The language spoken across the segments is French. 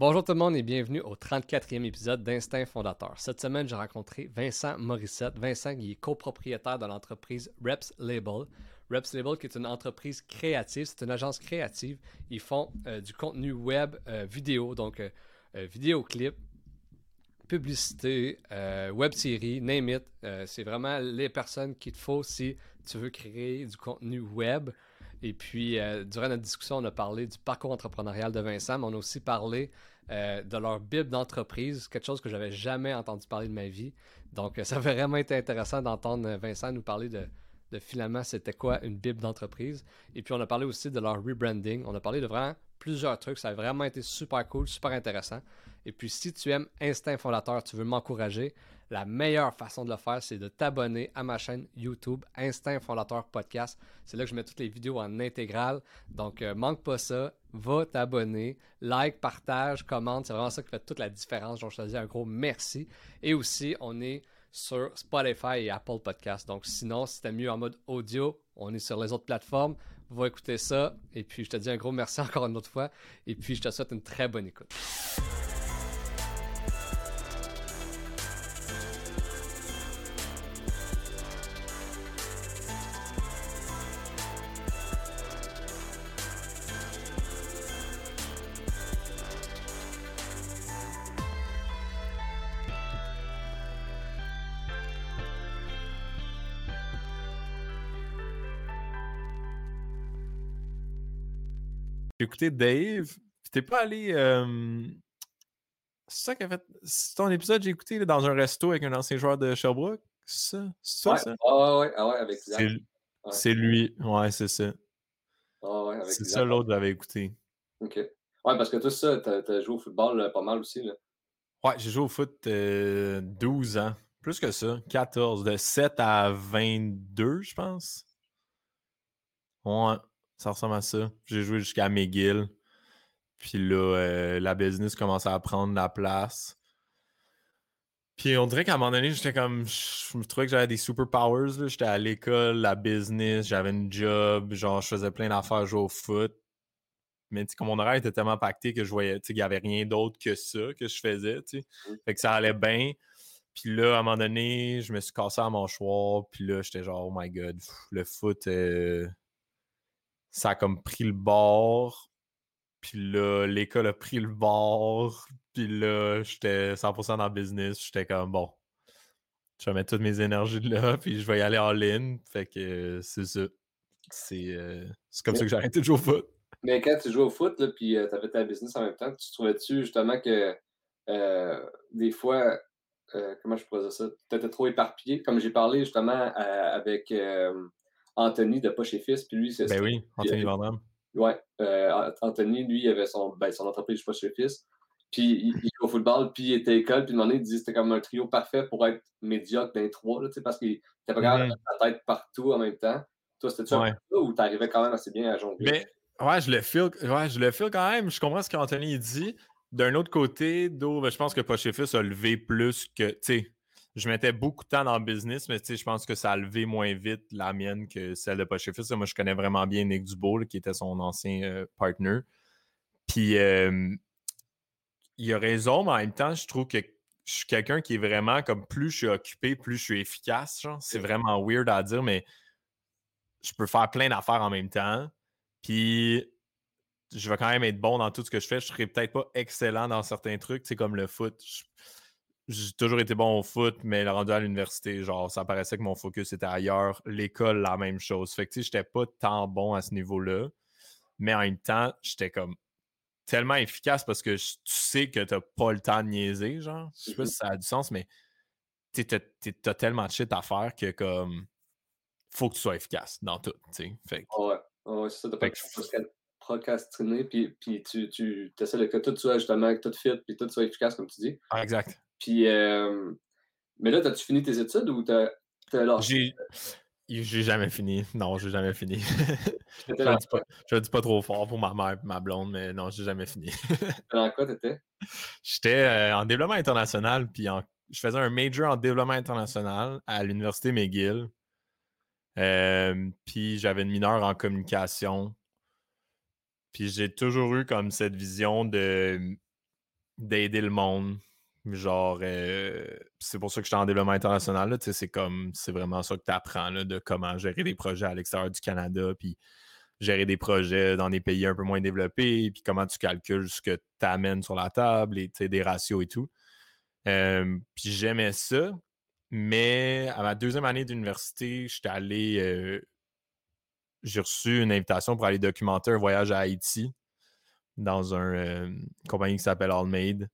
Bonjour tout le monde et bienvenue au 34e épisode d'Instinct Fondateur. Cette semaine, j'ai rencontré Vincent Morissette. Vincent qui est copropriétaire de l'entreprise Reps Label. Reps Label qui est une entreprise créative, c'est une agence créative. Ils font euh, du contenu web euh, vidéo, donc euh, vidéoclip, publicité, web série, name it. c'est vraiment les personnes qu'il te faut si tu veux créer du contenu web. Et puis, durant notre discussion, on a parlé du parcours entrepreneurial de Vincent, mais on a aussi parlé euh, de leur Bible d'entreprise, quelque chose que j'avais jamais entendu parler de ma vie. Donc, ça avait vraiment été intéressant d'entendre Vincent nous parler de, de finalement c'était quoi une Bible d'entreprise. Et puis, on a parlé aussi de leur rebranding. On a parlé de vraiment plusieurs trucs. Ça a vraiment été super cool, super intéressant. Et puis, si tu aimes Instinct Fondateur, tu veux m'encourager, la meilleure façon de le faire, c'est de t'abonner à ma chaîne YouTube Instinct Fondateur Podcast. C'est là que je mets toutes les vidéos en intégrale. Donc, euh, manque pas ça. Va t'abonner, like, partage, commente. C'est vraiment ça qui fait toute la différence. Donc, je te dis un gros merci. Et aussi, on est sur Spotify et Apple Podcast. Donc, sinon, si t'es mieux en mode audio, on est sur les autres plateformes. Va écouter ça. Et puis, je te dis un gros merci encore une autre fois. Et puis, je te souhaite une très bonne écoute. J'ai écouté Dave, puis t'es pas allé. Euh, c'est ça qu'a fait. C'est ton épisode, j'ai écouté dans un resto avec un ancien joueur de Sherbrooke. C'est ça? C'est ça, ouais. ça? Ah ouais, ah ouais, avec C'est c'est lui. Ouais, c'est ça. Ah ouais, avec C'est ça l'autre que j'avais écouté. OK. Ouais, parce que toi, ça, t'as as joué au football euh, pas mal aussi, là. Ouais, j'ai joué au foot euh, 12 ans. Plus que ça. 14. De 7 à 22, je pense. Ouais. Ça ressemble à ça. J'ai joué jusqu'à McGill. Puis là, euh, la business commençait à prendre la place. Puis on dirait qu'à un moment donné, j'étais comme. Je me trouvais que j'avais des superpowers. J'étais à l'école, la business, j'avais une job, genre je faisais plein d'affaires, jouer au foot. Mais comme mon horaire était tellement pacté que je voyais qu'il n'y avait rien d'autre que ça que je faisais. sais. Fait que ça allait bien. Puis là, à un moment donné, je me suis cassé à mon choix. Puis là, j'étais genre, oh my god, le foot. Euh, ça a comme pris le bord. Puis là, l'école a pris le bord. Puis là, j'étais 100% dans le business. J'étais comme, bon, je vais mettre toutes mes énergies là, puis je vais y aller en ligne. Fait que euh, c'est ça. C'est euh, comme ça que j'ai arrêté de jouer au foot. Mais quand tu jouais au foot, là, puis euh, tu avais ta business en même temps, tu trouvais-tu justement que des fois, comment je pourrais dire ça, tu étais trop éparpillé? Comme j'ai parlé justement avec Anthony de Poche et Fils. Puis lui, c'est. Ben oui, Anthony Vandram. Ouais. Euh, Anthony, lui, il avait son, ben, son entreprise Poche et Fils. Puis il, il au football, puis il était à l'école, puis il disait que c'était comme un trio parfait pour être médiocre d'un trois, là, parce qu'il était pas capable de mettre la tête partout en même temps. Toi, c'était-tu ouais. un peu ça ou t'arrivais quand même assez bien à jongler? Mais, ouais, je le feel, ouais, je le feel quand même. Je comprends ce qu'Anthony dit. D'un autre côté, d'où ben, je pense que Poche et Fils a levé plus que, tu sais, je mettais beaucoup de temps dans le business, mais je pense que ça a levé moins vite la mienne que celle de Poche Fils. Moi, je connais vraiment bien Nick Dubois, qui était son ancien euh, partner. Puis, euh, il a raison, mais en même temps, je trouve que je suis quelqu'un qui est vraiment comme plus je suis occupé, plus je suis efficace. C'est vraiment weird à dire, mais je peux faire plein d'affaires en même temps. Puis, je vais quand même être bon dans tout ce que je fais. Je serai peut-être pas excellent dans certains trucs, comme le foot j'ai toujours été bon au foot, mais rendu à l'université, genre, ça paraissait que mon focus était ailleurs. L'école, la même chose. Fait que, tu sais, j'étais pas tant bon à ce niveau-là. Mais en même temps, j'étais comme tellement efficace parce que tu sais que t'as pas le temps de niaiser, genre. Je sais pas si ça a du sens, mais tu t'as tellement de shit à faire que, comme, faut que tu sois efficace dans tout, tu sais. Fait que... Ouais, ouais, c'est ça. Pas que procrastiner, puis, puis tu, tu essaies que tout soit justement, que tout fit, puis tout soit efficace, comme tu dis. Ah, exact. Puis, euh, mais là, as-tu fini tes études ou t'as, t'as J'ai, j'ai jamais fini. Non, j'ai jamais fini. je ne dis, pas, dis pas trop fort pour ma mère et ma blonde, mais non, j'ai jamais fini. dans quoi t'étais? J'étais euh, en développement international, puis je faisais un major en développement international à l'Université McGill. Euh, puis j'avais une mineure en communication. Puis j'ai toujours eu comme cette vision de d'aider le monde. Genre, euh, c'est pour ça que je suis en développement international. C'est comme, c'est vraiment ça que tu apprends de comment gérer des projets à l'extérieur du Canada, puis gérer des projets dans des pays un peu moins développés, puis comment tu calcules ce que tu amènes sur la table, et, des ratios et tout. Euh, puis j'aimais ça, mais à ma deuxième année d'université, j'étais allé. Euh, j'ai reçu une invitation pour aller documenter un voyage à Haïti dans une compagnie qui s'appelle Allmade.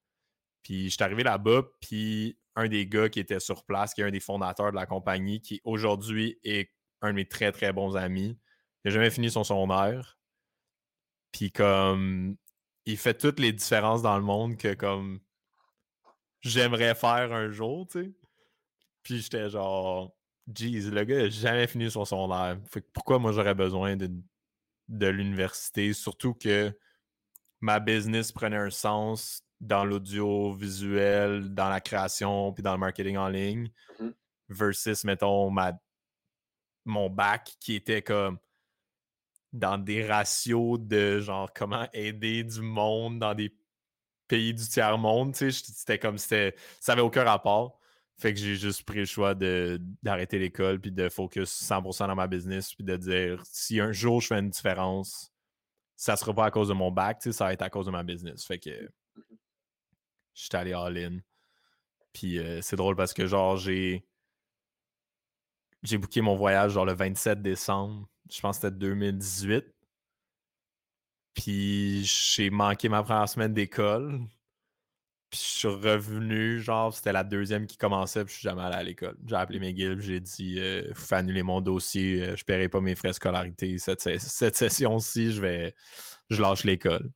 Puis je suis arrivé là-bas, puis un des gars qui était sur place, qui est un des fondateurs de la compagnie, qui aujourd'hui est un de mes très très bons amis, il n'a jamais fini son secondaire. Puis comme il fait toutes les différences dans le monde que comme j'aimerais faire un jour, tu sais. Puis j'étais genre, jeez, le gars n'a jamais fini son secondaire. Fait que pourquoi moi j'aurais besoin de, de l'université? Surtout que ma business prenait un sens dans l'audiovisuel, dans la création, puis dans le marketing en ligne, mmh versus, mettons, ma, mon bac qui était comme dans des ratios de genre comment aider du monde dans des pays du tiers-monde, tu sais, c'était comme c'était, ça avait aucun rapport. Fait que j'ai juste pris le choix d'arrêter l'école puis de focus 100% dans ma business puis de dire si un jour je fais une différence, ça sera pas à cause de mon bac, ça va être à cause de ma business. Fait que J'étais allé all-in. Puis euh, c'est drôle parce que genre j'ai. J'ai booké mon voyage genre le 27 décembre. Je pense que c'était 2018. Puis j'ai manqué ma première semaine d'école. Puis je suis revenu, genre, c'était la deuxième qui commençait, puis je suis jamais allé à l'école. J'ai appelé McGill, j'ai dit euh, faut annuler mon dossier, euh, je paierai pas mes frais scolarité. Cette, cette session-ci, je vais. Je lâche l'école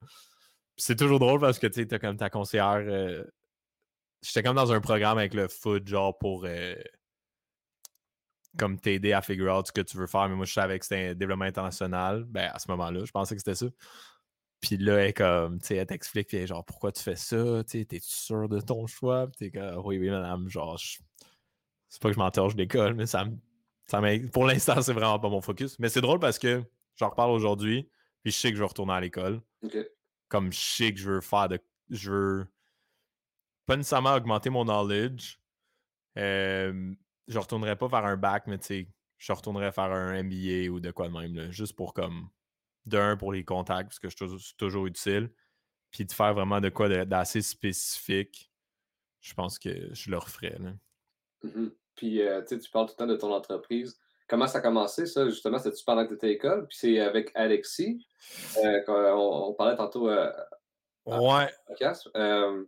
c'est toujours drôle parce que tu sais, comme ta conseillère. Euh, j'étais comme dans un programme avec le foot, genre pour euh, comme t'aider à figure out ce que tu veux faire. Mais moi, je savais que c'était un développement international. Ben, à ce moment-là, je pensais que c'était ça. Puis là, elle, comme, tu sais, elle t'explique, genre, pourquoi tu fais ça? Tu t'es sûr de ton choix? Puis t'es comme, oui, oui, madame, genre, c'est pas que je m'entorche d'école, mais ça me. Pour l'instant, c'est vraiment pas mon focus. Mais c'est drôle parce que j'en reparle aujourd'hui, puis je sais que je vais retourner à l'école comme je sais que je veux faire de. Je veux pas nécessairement augmenter mon knowledge. Je retournerai pas faire un bac, mais tu sais, je retournerai faire un MBA ou de quoi de même, juste pour comme d'un pour les contacts, parce que je suis toujours utile. Puis de faire vraiment de quoi d'assez spécifique, je pense que je le referais. Mmh Puis euh, tu parles tout le temps de ton entreprise. Comment ça a commencé, ça, justement? C'était-tu pendant que tu étais à l'école? Puis c'est avec Alexis. Euh, on, parlait tantôt euh, ouais. podcast. Euh,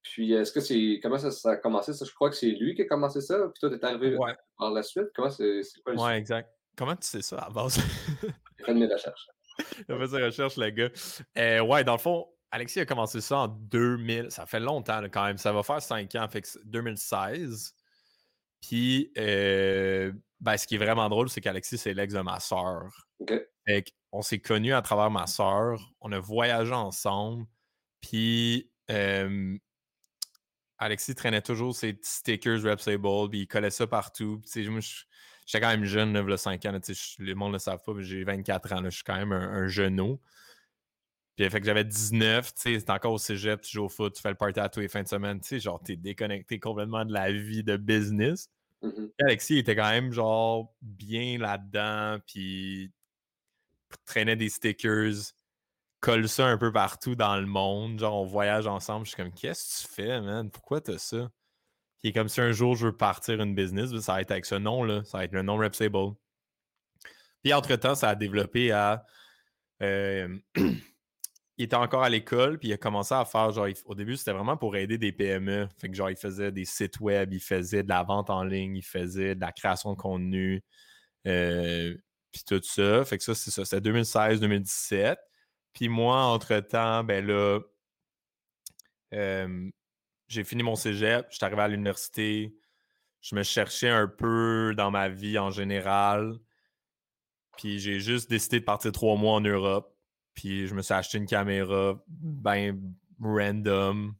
puis est-ce que c'est. Comment ça, a commencé? Ça, je crois que c'est lui qui a commencé ça. Puis toi, tu es arrivé par la suite. Comment c'est quoi le Ouais, exact. Comment tu sais ça à base? J'ai fait mes recherches. A fait ses recherches, le gars. ouais, dans le fond, Alexis a commencé ça en 2000. Ça fait longtemps quand même. Ça va faire 5 ans. Fait 2016. Puis, euh, ben, ce qui est vraiment drôle, c'est qu'Alexis, c'est l'ex de ma soeur. on s'est connus à travers ma soeur. On a voyagé ensemble. Puis, Alexis traînait toujours ses petits stickers Repsable, puis il collait ça partout. Puis, moi, j'étais quand même jeune, là, 5 ans. Là, le monde ne le savent pas, mais j'ai 24 ans. je suis quand même un, un genou. Puis fait que j'avais 19, tu sais, c'est encore au cégep, tu joues au foot, tu fais le party à tous les fins de semaine, tu sais, genre, t'es déconnecté complètement de la vie de business. Mmh Alexis était quand même, genre, bien là-dedans, puis traînait des stickers, colle ça un peu partout dans le monde, genre, on voyage ensemble. Je suis comme, qu'est-ce que tu fais, man? Pourquoi t'as ça? Puis comme si un jour je veux partir une business, ben, ça va être avec ce nom-là, ça va être le nom Repsable. Puis entre-temps, ça a développé à. Euh, il était encore à l'école, puis il a commencé à faire, genre, au début, c'était vraiment pour aider des PME. Fait que, genre, il faisait des sites web, il faisait de la vente en ligne, il faisait de la création de contenu, euh, puis tout ça. Fait que ça, c'est ça. C'était 2016-2017. Puis moi, entre-temps, ben là, euh, j'ai fini mon cégep, je suis arrivé à l'université, je me cherchais un peu dans ma vie en général, puis j'ai juste décidé de partir trois mois en Europe puis je me suis acheté une caméra ben random.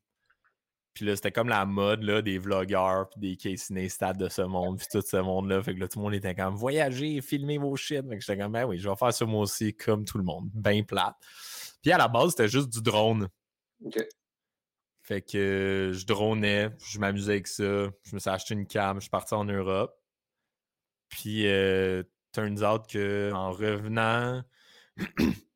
Puis là, c'était comme la mode là, des vlogueurs, puis des Casey Neistat de ce monde, puis tout ce monde-là. Fait que là, tout le monde était comme voyager, filmer vos shit. Fait que j'étais comme, ben oui, je vais faire ça moi aussi, comme tout le monde, bien plate. Puis à la base, c'était juste du drone. OK. Fait que je dronais, je m'amusais avec ça. Je me suis acheté une cam, je suis parti en Europe. Puis, euh, turns out qu'en revenant,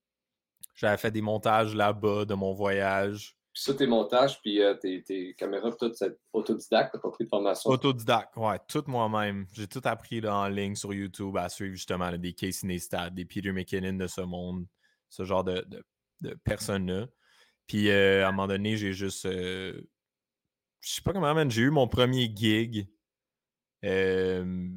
j'avais fait des montages là-bas de mon voyage. Puis ça, tes montages, puis euh, tes, tes, caméras, tout, c'est autodidacte, t'as pas pris de formation? Autodidacte, ouais, tout moi-même. J'ai tout appris là, en ligne sur YouTube à suivre justement des Casey Neistat, des Peter McKinnon de ce monde, ce genre de, de, personnes-là. Puis euh, à un moment donné, j'ai juste. Euh, je sais pas comment, man, j'ai eu mon premier gig. Euh,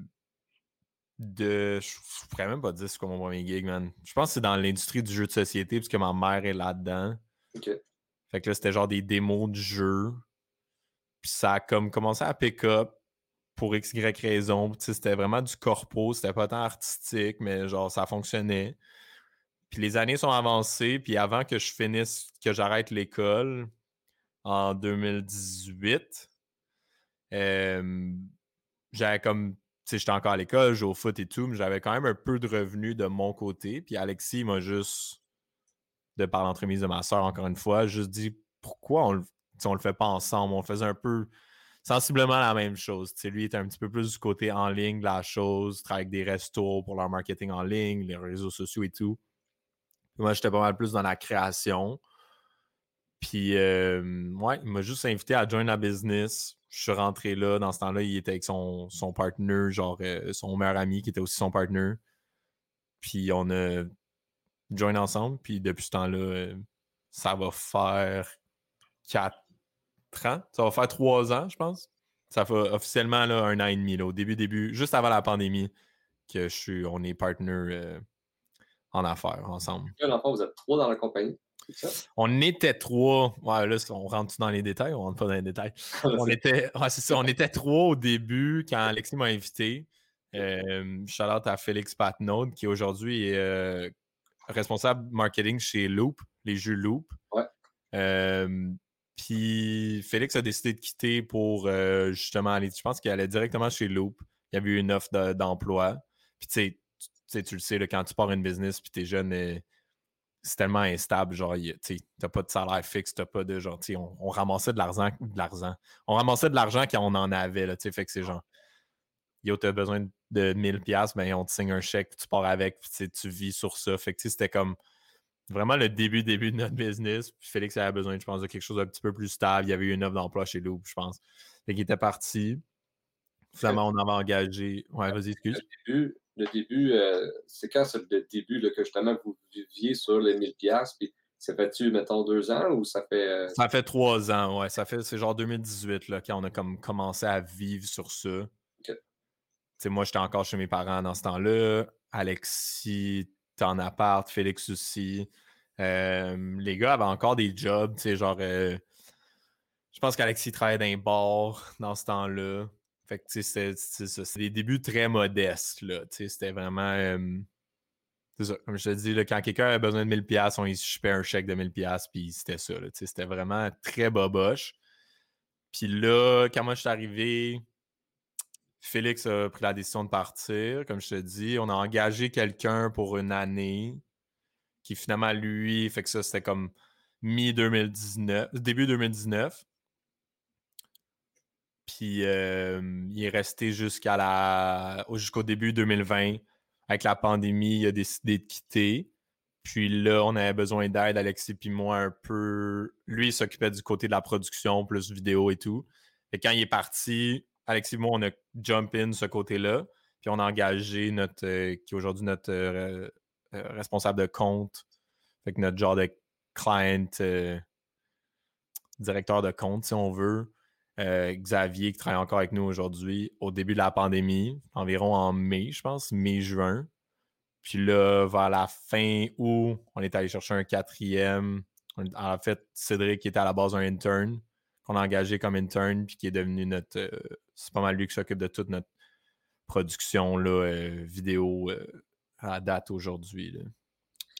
de. Je pourrais même pas dire c'est quoi mon premier gig, man. Je pense que c'est dans l'industrie du jeu de société, puisque ma mère est là-dedans. OK. Fait que là, c'était genre des démos de jeu. Puis ça a comme commencé à pick up pour x, y raison. C'était vraiment du corpo, c'était pas tant artistique, mais genre ça fonctionnait. Puis les années sont avancées, puis avant que je finisse, que j'arrête l'école en 2018, euh, j'avais comme sais, j'étais encore à l'école, je au foot et tout, mais j'avais quand même un peu de revenus de mon côté. Puis Alexis m'a juste, de par l'entremise de ma soeur, encore une fois, juste dit pourquoi on le, on le fait pas ensemble? On faisait un peu sensiblement la même chose. sais, lui était un petit peu plus du côté en ligne de la chose, travaille avec des restos pour leur marketing en ligne, les réseaux sociaux et tout. moi, j'étais pas mal plus dans la création. Puis, euh, ouais, il m'a juste invité à join la business je suis rentré là. Dans ce temps-là, il était avec son, son partner, genre euh, son meilleur ami qui était aussi son partner. Puis on a join ensemble. Puis depuis ce temps-là, euh, ça va faire quatre ans. Ça va faire trois ans, je pense. Ça fait officiellement là, un an et demi. au début, début, juste avant la pandémie, que je suis, on est partner euh, en affaires ensemble. vous êtes trois dans la compagnie? On était trois. Ouais, là, on rentre dans les détails, on rentre pas dans les détails? on était, c'est ça, on était trois au début quand Alexis m'a invité. Euh, shout out à Félix Patnaud, qui aujourd'hui est euh, responsable marketing chez Loop, les jeux Loop. Ouais. Euh, puis Félix a décidé de quitter pour euh, justement aller. Je pense qu'il allait directement chez Loop. Il y avait eu une offre d'emploi. puis tu sais, tu le sais, quand tu pars une business puis tu es jeune c'est tellement instable, genre, tu n'as pas de salaire fixe, t'as pas de genre, on, on ramassait de l'argent, de l'argent. On ramassait de l'argent quand on en avait, là, fait que c'est genre, yo, t'as besoin de 1000$, ben on te signe un chèque, tu pars avec, tu vis sur ça. Fait que c'était comme vraiment le début, début de notre business. Puis Félix avait besoin, je pense, de quelque chose d'un petit peu plus stable. Il y avait eu une offre d'emploi chez Loop, je pense. Fait qu'il était parti. Finalement, on avait engagé. Ouais, vas-y, excuse le début, euh, c'est quand c'est le début que justement vous viviez sur les 1000$, puis ça fait-tu, mettons, deux ans ou ça fait. Euh, ça fait trois ans, ouais. Ça fait, c'est genre 2018 là, quand on a comme commencé à vivre sur ça. moi, j'étais encore chez mes parents dans ce temps-là. Alexis, t'es en appart, Félix aussi. Euh, les gars avaient encore des jobs, tu sais, genre. je pense qu'Alexis travaillait dans un bar dans ce temps-là. Fait que, c'est des débuts très modestes, c'était vraiment... comme je te dis, quand quelqu'un a besoin de 1000$, on lui un chèque de 1000$, puis c'était ça, c'était vraiment très boboche. Puis là, quand moi je suis arrivé, Félix a pris la décision de partir, comme je te dis. On a engagé quelqu'un pour une année, qui finalement, lui, fait que ça, c'était comme mi-2019, début 2019. Puis euh, il est resté jusqu'à la jusqu'au début 2020. Avec la pandémie, il a décidé de quitter. Puis là, on avait besoin d'aide, Alexis puis moi, un peu. Lui, il s'occupait du côté de la production, plus vidéo et tout. Et quand il est parti, Alexis et moi, on a jump in ce côté-là. Puis on a engagé notre, euh, qui est aujourd'hui notre euh, responsable de compte. Fait que notre genre de client, directeur de compte, si on veut. Euh, Xavier qui travaille encore avec nous aujourd'hui au début de la pandémie, environ en mai, je pense, mai-juin. Puis là, vers la fin août, on est allé chercher un quatrième. En fait, Cédric qui était à la base un intern, qu'on a engagé comme intern, puis qui est devenu notre. Euh, c'est pas mal lui qui s'occupe de toute notre production là, euh, vidéo à date aujourd'hui.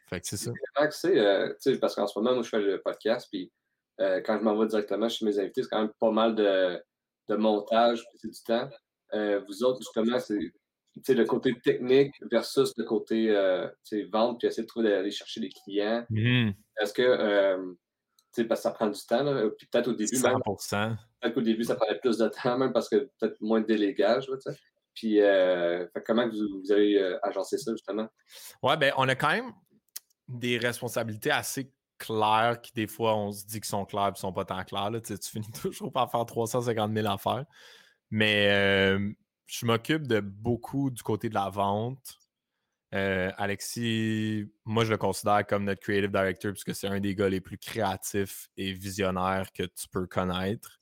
Fait que c'est ça. parce qu'en ce moment, moi, je fais le podcast, puis euh, quand je m'en vais directement chez mes invités, c'est quand même pas mal de, de montage, c'est du temps. Euh, vous autres, justement, c'est le côté technique versus le côté euh, vente, puis essayer de trouver d'aller chercher des clients. Mm-hmm. Est-ce que parce que ça prend du temps. Là. Puis peut-être au début, 100%. peut-être qu'au début, ça prenait plus de temps, même parce que peut-être moins de délégage. Là, puis euh, comment vous, vous avez euh, agencé ça, justement? Ouais, ben on a quand même des responsabilités assez claires qui, des fois, on se dit qu'ils sont claires et sont pas tant claires. Là. Tu, finis toujours par faire 350 000 affaires. Mais euh, je m'occupe de beaucoup du côté de la vente. Euh, Alexis, moi, je le considère comme notre creative director puisque c'est un des gars les plus créatifs et visionnaires que tu peux connaître.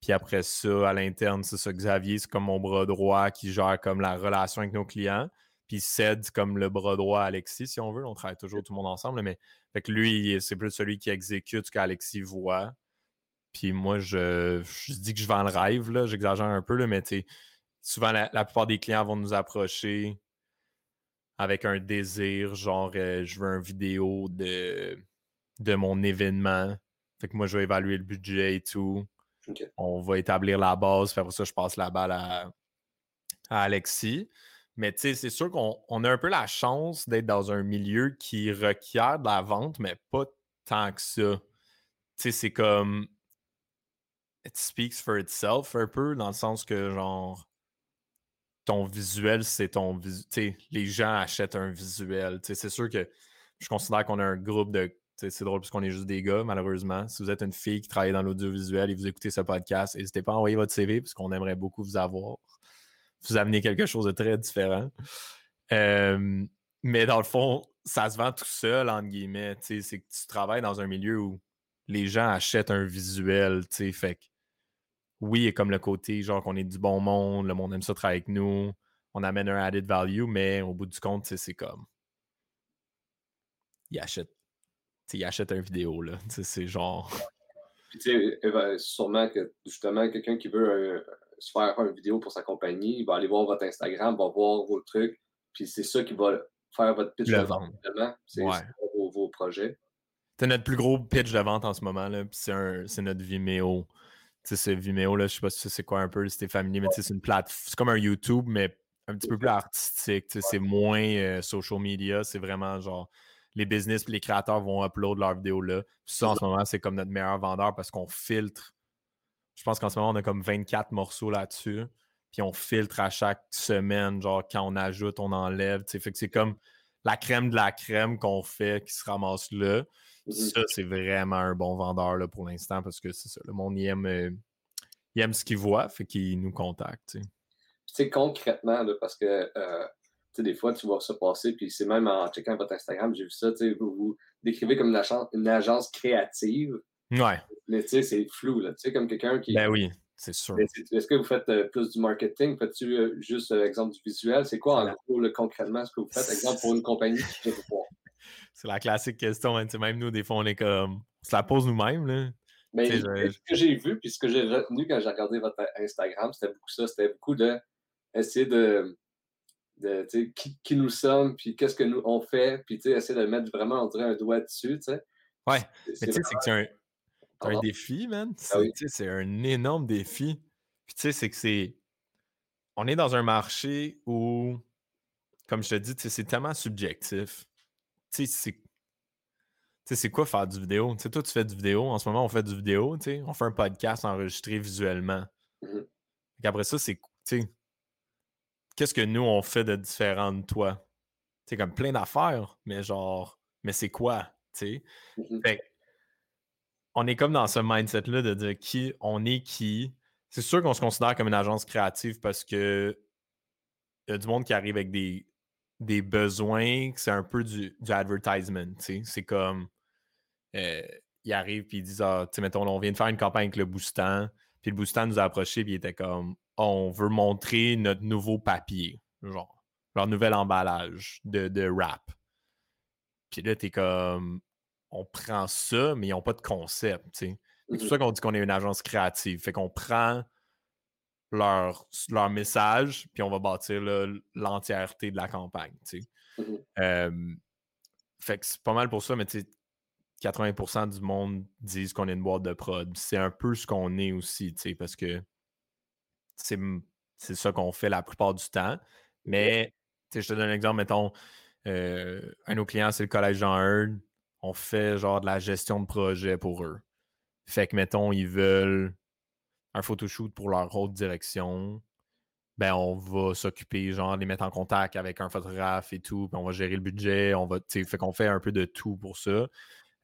Puis après ça, à l'interne, c'est ça, Xavier, c'est comme mon bras droit qui gère comme la relation avec nos clients. Puis cède comme le bras droit à Alexis, si on veut. On travaille toujours tout le monde ensemble, mais fait que lui, c'est plus celui qui exécute ce qu'Alexis voit. Puis moi, je, dis que je vends le rêve, là, j'exagère un peu, là, mais souvent, la, plupart des clients vont nous approcher avec un désir, genre, euh, je veux une vidéo de, de mon événement. Fait que moi, je vais évaluer le budget et tout. On va établir la base, puis après ça, je passe la balle à, Alexis. Mais c'est sûr qu'on a un peu la chance d'être dans un milieu qui requiert de la vente, mais pas tant que ça. C'est comme. It speaks for itself un peu, dans le sens que, genre, ton visuel, c'est ton visuel. Les gens achètent un visuel. C'est sûr que je considère qu'on a un groupe de c'est drôle parce qu'on est juste des gars, malheureusement. Si vous êtes une fille qui travaille dans l'audiovisuel et vous écoutez ce podcast, n'hésitez pas à envoyer votre CV parce qu'on aimerait beaucoup vous avoir. Vous amener quelque chose de très différent. Euh, mais dans le fond, ça se vend tout seul, entre guillemets. C'est que tu travailles dans un milieu où les gens achètent un visuel. Fait que oui, et comme le côté, genre qu'on est du bon monde, le monde aime ça travailler avec nous, on amène un added value, mais au bout du compte, c'est comme. Ils achètent il achète une vidéo, là. C'est genre. Tu sais, sûrement que justement, quelqu'un qui veut se faire une vidéo pour sa compagnie, il va aller voir votre Instagram, va voir vos trucs, puis c'est ça qui va faire votre pitch de vente. C'est vos, vos, projets. C'est notre plus gros pitch de vente en ce moment, là, puis c'est notre Vimeo. Tu sais, c'est Vimeo, là, je sais pas si c'est quoi un peu, si t'es familier, mais c'est une plateforme, c'est comme un YouTube, mais un petit peu plus artistique, c'est moins euh, social media, c'est vraiment genre les business et les créateurs vont upload leurs vidéos là. ça, en ce moment, c'est comme notre meilleur vendeur parce qu'on filtre. Je pense qu'en ce moment, on a comme 24 morceaux là-dessus. Puis on filtre à chaque semaine, genre quand on ajoute, on enlève. Fait que c'est comme la crème de la crème qu'on fait qui se ramasse là. Mm-hmm. Ça, c'est vraiment un bon vendeur là, pour l'instant parce que c'est ça. Le monde, il aime, euh, aime ce qu'il voit, fait qu'il nous contacte. sais, concrètement, parce que euh, des fois, tu vois ça passer, puis c'est même en checkant votre Instagram, j'ai vu ça, tu sais, vous vous décrivez comme une agence, une agence créative. Ouais. Mais tu sais, c'est flou, là. Tu sais, comme quelqu'un qui. Ben oui, c'est sûr. Est-ce que vous faites euh, plus du marketing? Faites-tu euh, juste euh, exemple du visuel? C'est quoi, en gros, le, concrètement, ce que vous faites? Exemple, pour une compagnie qui veut voir. C'est la classique question. Hein, même nous, des fois, on est comme. On se la pose nous-mêmes, là. Mais ce que j'ai vu, puis ce que j'ai retenu quand j'ai regardé votre Instagram, c'était beaucoup ça. C'était beaucoup de essayer de de qui, qui, nous sommes, puis qu'est-ce que nous on fait, puis essayer de mettre vraiment, on dirait, un doigt dessus. sais. Ouais, mais tu sais, c'est que c'est un, un, défi, man. Ah c'est un énorme défi. Puis tu sais, c'est que c'est. On est dans un marché où, comme je te dis, c'est tellement subjectif. Tu sais, c'est. c'est quoi faire du vidéo? Tu sais, toi, tu fais du vidéo. En ce moment, on fait du vidéo. Tu sais, on fait un podcast enregistré visuellement. Mmh après ça, c'est qu'est-ce que nous, on fait de différent de toi? C'est comme plein d'affaires, mais genre, mais c'est quoi? Tu mmh on est comme dans ce mindset-là de dire qui on est qui. C'est sûr qu'on se considère comme une agence créative parce que y a du monde qui arrive avec des, des besoins, c'est un peu du, du advertisement. C'est comme euh, ils arrivent et ils disent Ah, tu mettons, on vient de faire une campagne avec le Boostant, puis le Boostant nous a approché, puis il était comme on veut montrer notre nouveau papier, genre, leur nouvel emballage de, de rap. Puis là, t'es comme, on prend ça, mais ils n'ont pas de concept. C'est pour mmh ça qu'on dit qu'on est une agence créative. Fait qu'on prend leur, leur message, puis on va bâtir l'entièreté de la campagne. Mmh fait que c'est pas mal pour ça, mais tu sais, 80% du monde disent qu'on est une boîte de prod. C'est un peu ce qu'on est aussi, parce que c'est ça qu'on fait la plupart du temps. Mais je te donne un exemple, mettons, euh, un de nos clients, c'est le Collège Jean Heard. On fait genre de la gestion de projet pour eux. Fait que, mettons, ils veulent un photoshoot pour leur haute direction. Ben, on va s'occuper, genre, les mettre en contact avec un photographe et tout, puis on va gérer le budget, on va, fait qu'on fait un peu de tout pour ça.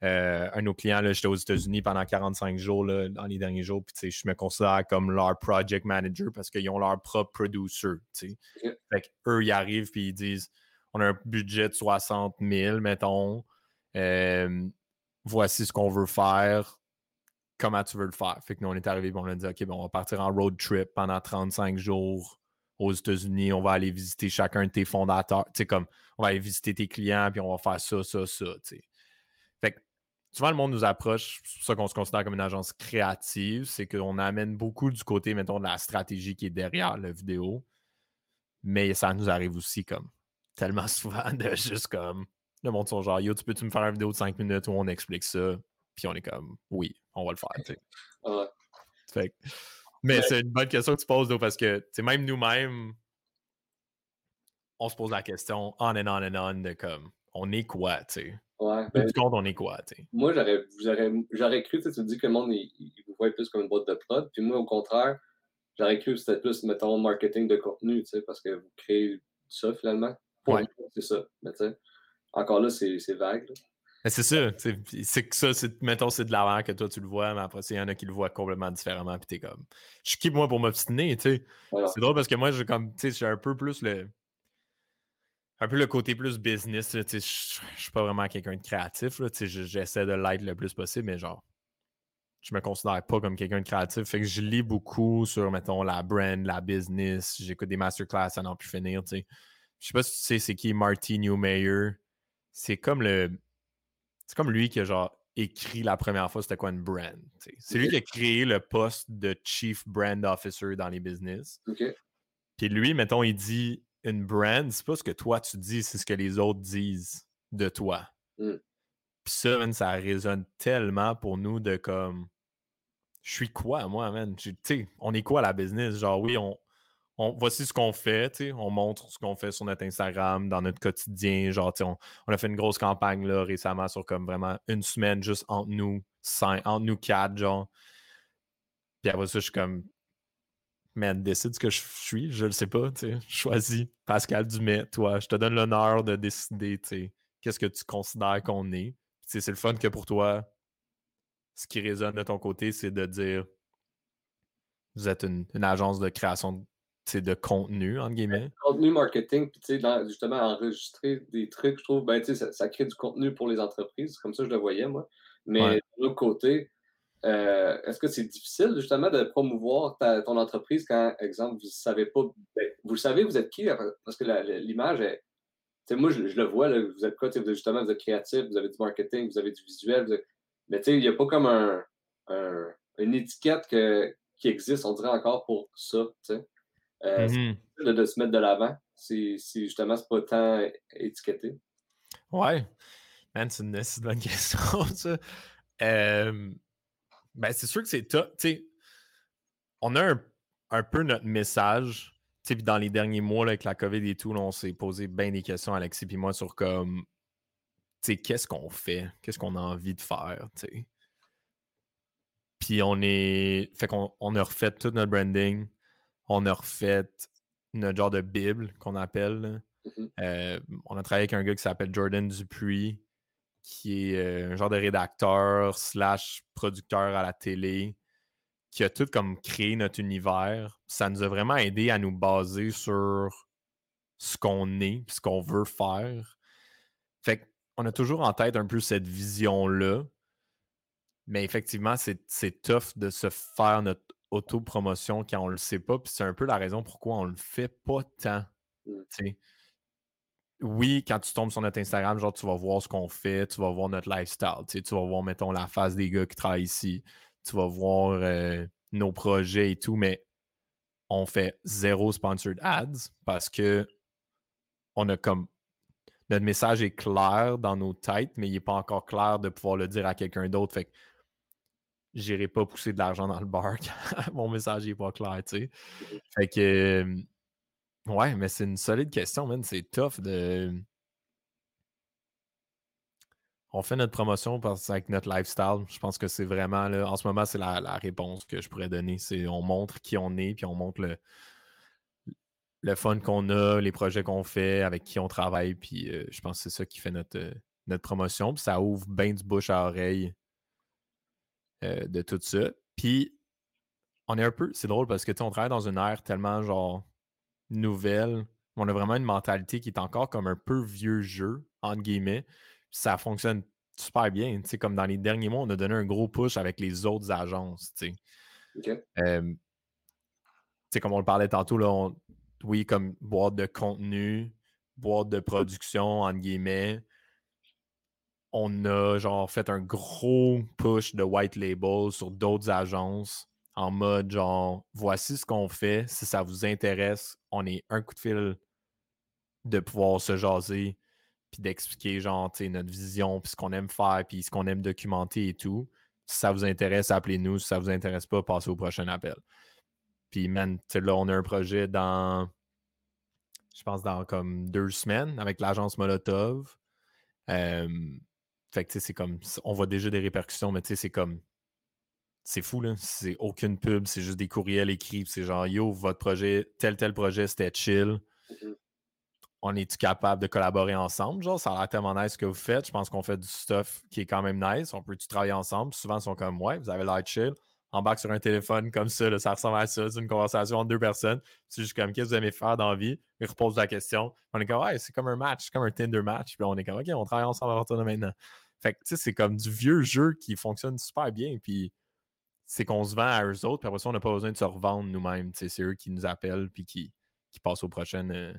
Euh, un de nos clients, j'étais aux États-Unis pendant 45 jours là, dans les derniers jours, puis je me considère comme leur project manager parce qu'ils ont leur propre producer. Fait qu'eux, ils arrivent puis ils disent on a un budget de 60 000, mettons. Euh, voici ce qu'on veut faire. Comment tu veux le faire? Fait que nous, on est arrivé on a dit OK, bon, on va partir en road trip pendant 35 jours aux États-Unis. On va aller visiter chacun de tes fondateurs. Tu sais, comme on va aller visiter tes clients, puis on va faire ça, ça, ça. Fait que souvent, le monde nous approche. C'est pour ça qu'on se considère comme une agence créative. C'est qu'on amène beaucoup du côté, mettons, de la stratégie qui est derrière la vidéo. Mais ça nous arrive aussi comme tellement souvent de juste comme le monde sont genre Yo, tu peux-tu me faire une vidéo de 5 minutes où on explique ça? Puis on est comme Oui, on va le faire. Fait, mais c'est une bonne question que tu poses parce que même nous-mêmes, on se pose la question on and on and on de comme on est quoi, tu sais? Ouais. Ben, compte, on est quoi, tu sais? Moi, j'aurais cru, tu dis que le monde, il, vous voit plus comme une boîte de prod. Puis moi, au contraire, j'aurais cru que c'était plus, mettons, marketing de contenu, tu sais, parce que vous créez ça finalement. Ouais. C'est ça. Mais tu sais, encore là, c'est vague. C'est ça. C'est que ça, mettons, c'est de l'avant que toi tu le vois, mais après, il y en a qui le voient complètement différemment. Puis t'es comme. Je qui moi pour m'obstiner, tu sais? C'est drôle parce que moi, j'ai comme. Tu sais, j'ai un peu plus le. Un peu le côté plus business. Je suis pas vraiment quelqu'un de créatif. J'essaie de l'être le plus possible, mais genre. Je me considère pas comme quelqu'un de créatif. Fait que je lis beaucoup sur, mettons, la brand, la business. J'écoute des masterclass à n'en plus finir, tu sais. Je sais pas si tu sais c'est qui Marty Newmayer. C'est comme le. C'est comme lui qui a genre écrit la première fois c'était quoi une brand. C'est lui qui a créé le poste de Chief Brand Officer dans les business. Puis lui, mettons, il dit une brand, c'est pas ce que toi tu dis, c'est ce que les autres disent de toi. Mm. Puis ça, ça résonne tellement pour nous de comme je suis quoi, moi, man? Tu sais, on est quoi la business? Genre, oui, on, voici ce qu'on fait, on montre ce qu'on fait sur notre Instagram, dans notre quotidien. Genre, on, on, a fait une grosse campagne là, récemment sur comme vraiment une semaine juste entre nous, cinq, entre nous quatre, genre. Puis après ça, je suis comme, man, décide ce que je suis, je le sais pas, tu sais. Choisis. Pascal Dumais, toi, je te donne l'honneur de décider, tu sais, qu'est-ce que tu considères qu'on est. C'est le fun que pour toi, ce qui résonne de ton côté, c'est de dire vous êtes une, une agence de création de contenu, entre guillemets? Contenu marketing, puis tu sais, justement, enregistrer des trucs, je trouve, ben, ça, ça, crée du contenu pour les entreprises, comme ça je le voyais, moi. Mais de l'autre côté, euh, est-ce que c'est difficile, justement, de promouvoir ta, ton entreprise quand, exemple, vous ne savez pas, ben, vous le savez, vous êtes qui? Parce que l'image est. Moi, je, le vois, là, vous êtes quoi? Vous justement, vous êtes créatif, vous avez du marketing, vous avez du visuel. Mais tu sais, il n'y a pas comme un, un, une étiquette que, qui existe, on dirait encore pour ça. sais. Euh, mmh de, se mettre de l'avant. C'est justement, c'est pas tant étiqueté. Ouais. Man, c'est une, bonne question, ça. ben, c'est sûr que c'est top. On a un, un, peu notre message. Puis dans les derniers mois, là, avec la COVID et tout, on s'est posé bien des questions, Alexis et moi, sur comme qu'est-ce qu'on fait? Qu'est-ce qu'on a envie de faire? T'sais? Puis on est. Fait qu'on on a refait tout notre branding on a refait notre genre de Bible qu'on appelle. Mm-hmm. Euh, on a travaillé avec un gars qui s'appelle Jordan Dupuis, qui est euh, un genre de rédacteur slash producteur à la télé, qui a tout comme créé notre univers. Ça nous a vraiment aidé à nous baser sur ce qu'on est, ce qu'on veut faire. Fait qu'on a toujours en tête un peu cette vision-là. Mais effectivement, c'est tough de se faire notre autopromotion quand on le sait pas. Puis c'est un peu la raison pourquoi on le fait pas tant. Mmh. Oui, quand tu tombes sur notre Instagram, genre tu vas voir ce qu'on fait, tu vas voir notre lifestyle, tu vas voir, mettons, la face des gars qui travaillent ici, tu vas voir euh, nos projets et tout, mais on fait zéro sponsored ads parce que on a comme notre message est clair dans nos têtes, mais il n'est pas encore clair de pouvoir le dire à quelqu'un d'autre. Fait que j'irai pas pousser de l'argent dans le bar mon message n'est pas clair, tu sais. Fait que, ouais, mais c'est une solide question, man. C'est tough de. on fait notre promotion parce avec notre lifestyle. Je pense que c'est vraiment, là, en ce moment, c'est la, la, réponse que je pourrais donner. C'est on montre qui on est, puis on montre le, le fun qu'on a, les projets qu'on fait, avec qui on travaille. Puis euh, je pense que c'est ça qui fait notre, euh, notre promotion. Puis ça ouvre bien du bouche à oreille euh, de tout ça. Puis on est un peu, c'est drôle parce que on travaille dans une ère tellement genre nouvelle. On a vraiment une mentalité qui est encore comme un peu vieux jeu, entre guillemets. ça fonctionne super bien. sais comme dans les derniers mois, on a donné un gros push avec les autres agences. sais comme on le parlait tantôt, là, on, oui, comme boîte de contenu, boîte de production, entre guillemets. On a genre fait un gros push de white label sur d'autres agences en mode genre voici ce qu'on fait. Si ça vous intéresse, on est un coup de fil de pouvoir se jaser puis d'expliquer genre notre vision, puis ce qu'on aime faire, puis ce qu'on aime documenter et tout. Si ça vous intéresse, appelez-nous. Si ça vous intéresse pas, passez au prochain appel. Puis, man, là, on a un projet dans, je pense, dans comme deux semaines avec l'agence Molotov. Fait que, c'est comme, on voit déjà des répercussions, mais tu sais, c'est comme, c'est fou, là. C'est aucune pub, c'est juste des courriels écrits. C'est genre, yo, votre projet, tel, tel projet, c'était chill. Mmh on est-tu capable de collaborer ensemble? Genre, ça a l'air tellement nice ce que vous faites. Je pense qu'on fait du stuff qui est quand même nice. On peut-tu travailler ensemble? Souvent, ils sont comme, ouais, vous avez l'air chill embarque sur un téléphone comme ça, ça ressemble à ça, c'est une conversation entre deux personnes. C'est juste comme, qu'est-ce que vous aimez faire dans vie? Ils reposent la question. On est comme, ouais, c'est comme un match, comme un Tinder match. Puis on est comme, OK, on travaille ensemble à partir de maintenant. Fait que, tu sais, c'est comme du vieux jeu qui fonctionne super bien. Puis c'est qu'on se vend à eux autres, puis après ça, on n'a pas besoin de se revendre nous-mêmes. C'est eux qui nous appellent, puis qui, qui passent au prochain. Euh,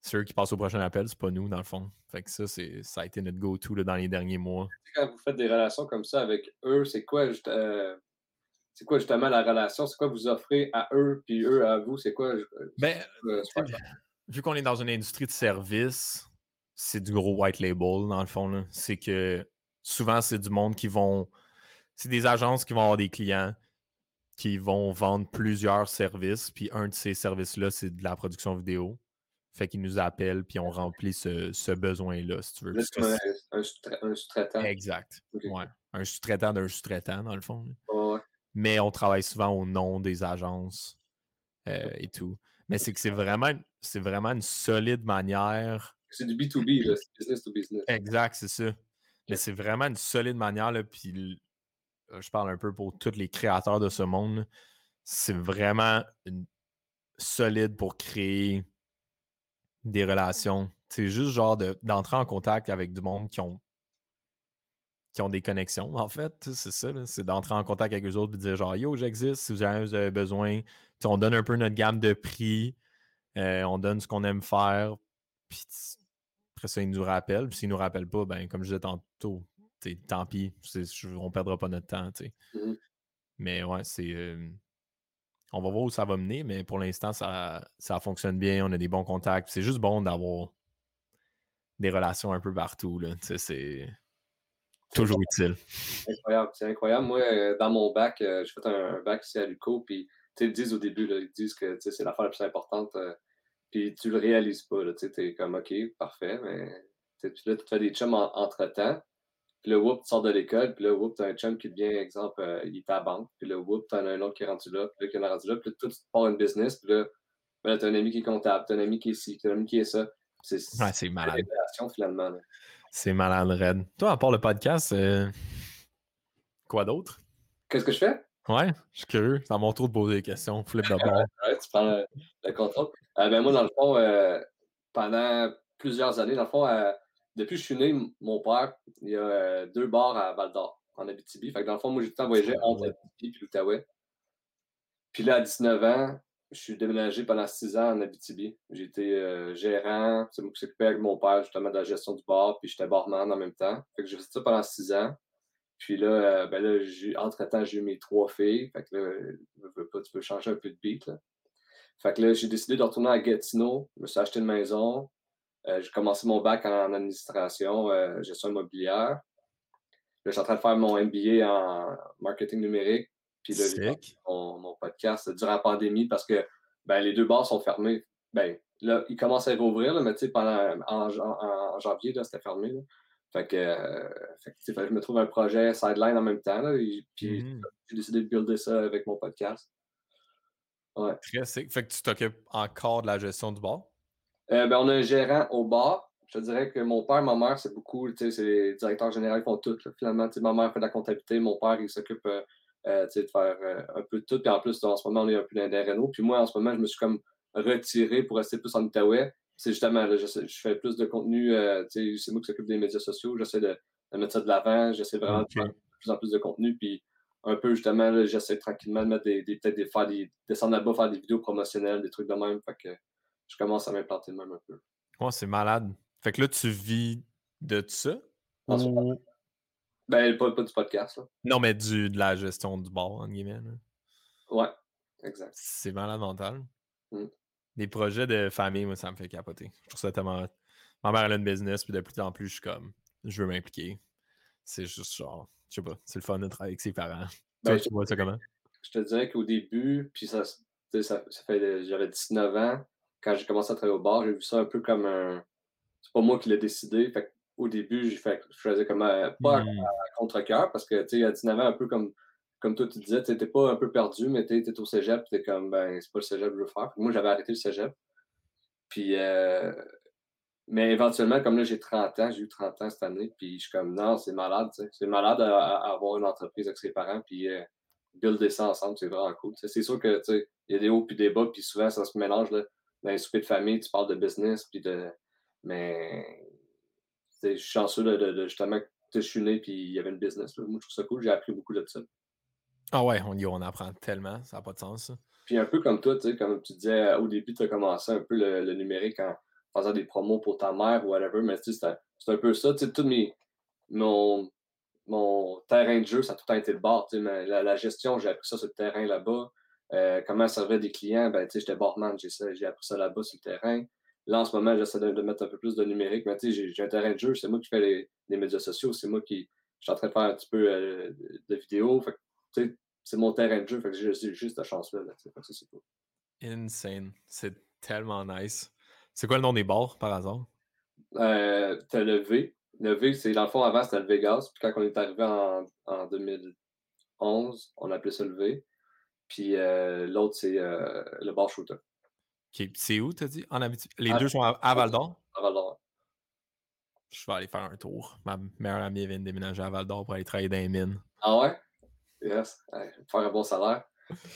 c'est eux qui passent au prochain appel, c'est pas nous, dans le fond. Fait que ça, ça a été notre go-to dans les derniers mois. Quand vous faites des relations comme ça avec eux, c'est quoi euh, c'est quoi justement la relation? C'est quoi vous offrez à eux, puis eux à vous? C'est quoi? Ben, vu qu'on est dans une industrie de service, c'est du gros white label, dans le fond. C'est que souvent, c'est du monde qui vont. C'est des agences qui vont avoir des clients qui vont vendre plusieurs services, puis un de ces services-là, c'est de la production vidéo. Fait qu'ils nous appellent, puis on remplit ce, besoin-là, si tu veux. un, sous-traitant. Exact. Ouais. Un sous-traitant d'un sous-traitant, dans le fond. Mais on travaille souvent au nom des agences euh, et tout. Mais c'est que c'est vraiment, c'est vraiment une solide manière. C'est du B2B, c'est business to business. Exact, c'est ça. Mais c'est vraiment une solide manière, là, puis je parle un peu pour tous les créateurs de ce monde. C'est vraiment une solide pour créer des relations. C'est juste genre d'entrer en contact avec du monde qui ont qui ont des connexions, en fait. C'est ça, c'est d'entrer en contact avec eux autres et de dire genre Yo, j'existe, si vous avez besoin. on donne un peu notre gamme de prix, euh, on donne ce qu'on aime faire, puis après ça, ils nous rappellent. Puis s'ils nous rappellent pas, ben comme je disais tantôt, tant pis, on perdra pas notre temps. Mmh mais ouais, c'est. Euh, on va voir où ça va mener, mais pour l'instant, ça, ça fonctionne bien, on a des bons contacts. C'est juste bon d'avoir des relations un peu partout. Là. C'est Toujours utile. Incroyable, c'est incroyable. Moi, euh, dans mon bac, euh, j'ai fait un, bac ici à l'UCO, puis ils disent au début, là, ils disent que c'est l'affaire la plus importante, euh, puis tu le réalises pas. Tu es comme OK, parfait, mais puis là, tu fais des chums entre-temps. Puis là, whoop, tu sors de l'école, puis là, whoop, tu as un chum qui devient, exemple, il est à la banque, puis là, whoop, tu en as un autre qui est rendu là, puis là, qui est rendu là, puis là, tout, tu pars une business, puis là, ben, tu as un ami qui est comptable, tu as un ami qui est ci, tu as un ami qui est ça. C'est ouais, malade. finalement. Là. C'est malade, Red. Toi, à part le podcast, euh, quoi d'autre? Qu'est-ce que je fais? Ouais, je suis curieux. C'est à mon tour de poser des questions. Flip d'abord. ouais, tu prends le, contrôle. Euh, ben, moi, dans le fond, euh, pendant plusieurs années, dans le fond, depuis que je suis né, mon père, il y a deux bars à Val d'Or, en Abitibi. Fait que dans le fond, moi, j'ai tout le temps voyagé entre Abitibi et l'Outaouais. Puis là, à 19 ans, je suis déménagé pendant six ans en Abitibi. J'ai été euh, gérant, c'est moi qui s'occupais avec mon père justement de la gestion du bar, puis j'étais barman en même temps. Fait que j'ai fait ça pendant six ans. Puis là, euh, ben là entre-temps, j'ai eu mes trois filles. Fait que là, pas, tu peux changer un peu de beat. Là. Fait que là, j'ai décidé de retourner à Gatineau. Je me suis acheté une maison. Euh, j'ai commencé mon bac en, administration, gestion immobilière. Là, je suis en train de faire mon MBA en marketing numérique. Puis là, mon, mon, podcast durant la pandémie parce que ben, les deux bars sont fermés. Ben, là, ils commencent à rouvrir, mais tu sais, pendant en, janvier, c'était fermé. Fait que, euh, fait que, fait je me trouve un projet sideline en même temps. Là, et- puis Mhm. j'ai décidé de builder ça avec mon podcast. Ouais. Très sick. Fait que tu t'occupes encore de la gestion du bar? Euh, ben, on a un gérant au bar. Je te dirais que mon père, ma mère, c'est beaucoup, tu sais, c'est les directeurs généraux qui font tout. là, finalement, Tu sais, ma mère fait de la comptabilité, mon père, il s'occupe euh, euh, de faire euh, un peu de tout. Puis en plus, en ce moment, on est un peu dans des rénaux. Puis moi, en ce moment, je me suis comme retiré pour rester plus en Outaouais. C'est justement, là, je, je fais plus de contenu, euh, c'est moi qui s'occupe des médias sociaux. J'essaie de, de mettre ça de l'avant. J'essaie vraiment de faire de plus en plus de contenu. Puis un peu, justement, là, j'essaie tranquillement de mettre des, des peut-être des, faire des, descendre là-bas, faire des vidéos promotionnelles, des trucs de même. Fait que je commence à m'implanter de même un peu. Ouais, c'est malade. Fait que là, tu vis de ça? Ben, pas, pas du podcast, là. Non, mais du, de la gestion du bar, entre guillemets. là. Ouais, exact. C'est malade mental. Mm. Les projets de famille, moi, ça me fait capoter. Je trouve ça tellement. Ma mère, elle a une business, puis de plus en plus, je suis comme, je veux m'impliquer. C'est juste genre, je sais pas, c'est le fun de travailler avec ses parents. Ben, Toi, je- tu vois ça comment? je te dirais qu'au début, puis ça, ça, ça fait, j'avais 19 ans, quand j'ai commencé à travailler au bar, j'ai vu ça un peu comme un. C'est pas moi qui l'ai décidé. Fait au début, j'ai fait, je faisais comme euh, pas à, Hmm. à contre-cœur, parce que, tu sais, à 19 ans, un peu comme, comme toi, tu disais, tu t'es pas un peu perdu, mais tu étais au cégep, tu comme, ben, c'est pas le cégep que je veux faire. Puis moi, j'avais arrêté le cégep. Puis, euh, mais éventuellement, comme là, j'ai 30 ans, j'ai eu 30 ans cette année, puis je suis comme, non, c'est malade. C'est malade à, avoir une entreprise avec ses parents, puis euh, builder ça ensemble, c'est vraiment cool. C'est sûr que, tu sais, il y a des hauts puis des bas, puis souvent, ça se mélange, là. Dans les soupers de famille, tu parles de business, puis de... Mais, je suis chanceux de, de- de justement que je suis né, puis il y avait une business, là. Moi, je trouve ça cool, j'ai appris beaucoup de ça. Ah ouais, on, y- on apprend tellement, ça n'a pas de sens. ça. Puis un peu comme toi, tu sais, comme tu disais euh, au début, tu as commencé un peu le, le numérique en faisant des promos pour ta mère ou whatever, mais tu sais, c'est- un peu ça. Tu sais, tout mes, mon, mon terrain de jeu, ça a tout le temps été le bar. Tu sais, mais la, la gestion, j'ai appris ça sur le terrain là-bas. Euh, comment servir des clients, ben, tu sais, j'étais barman, j'ai appris ça là-bas sur le terrain. Là, en ce moment, j'essaie de, de mettre un peu plus de numérique, mais tu sais, j'ai- un terrain de jeu, c'est moi qui fais les, les médias sociaux, c'est moi qui je suis en train de faire un petit peu euh, de, vidéos. Fait tu sais, c'est mon terrain de jeu, fait que j'ai juste cette chance-là. Là, tu sais, fait que ça, c'est cool. Insane. C'est tellement nice. C'est quoi le nom des bars, par hasard? Euh, t'as le V. Le V, c'est dans le fond, avant, c'était le Vegas. Puis quand on est arrivé en, en 2011, on appelait ça le V. Puis euh, l'autre, c'est euh, le bar shooter. Ok, C'est où, t'as dit? En Abitibi? Les À- deux sont à, à Val d'Or? à Val-d'Or. Je vais aller faire un tour. Ma meilleure amie vient de déménager à Val d'Or pour aller travailler dans les mines. Ah ouais? Yes. Ouais, faire un bon salaire.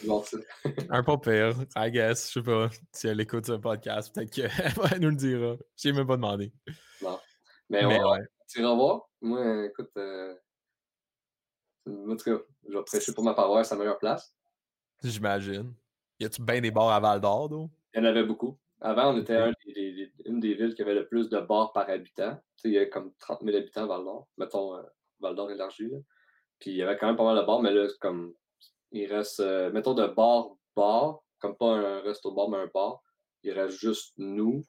Bon. Un pas pire, I guess. Je sais pas. Si elle écoute ce podcast, peut-être qu'elle va nous le dira. Je même pas demandé. Mais, Mais on, ouais. tu iras voir. Moi, écoute, euh, en tout cas, je vais prêcher pour ma paroisse à la meilleure place. J'imagine. Y a-tu bien des bars à Val d'Or, d'eau? Il y en avait beaucoup. Avant, on était Ok. un des- des- des- une des villes qui avait le plus de bars par habitant. Il y a comme 30 000 habitants à Val-d'Or. Mettons, euh, Val-d'Or élargi. Là. Puis il y avait quand même pas mal de bars, mais là, comme il reste, euh, mettons, de bar, bar, comme pas un resto-bar, mais un bar. Il reste juste nous.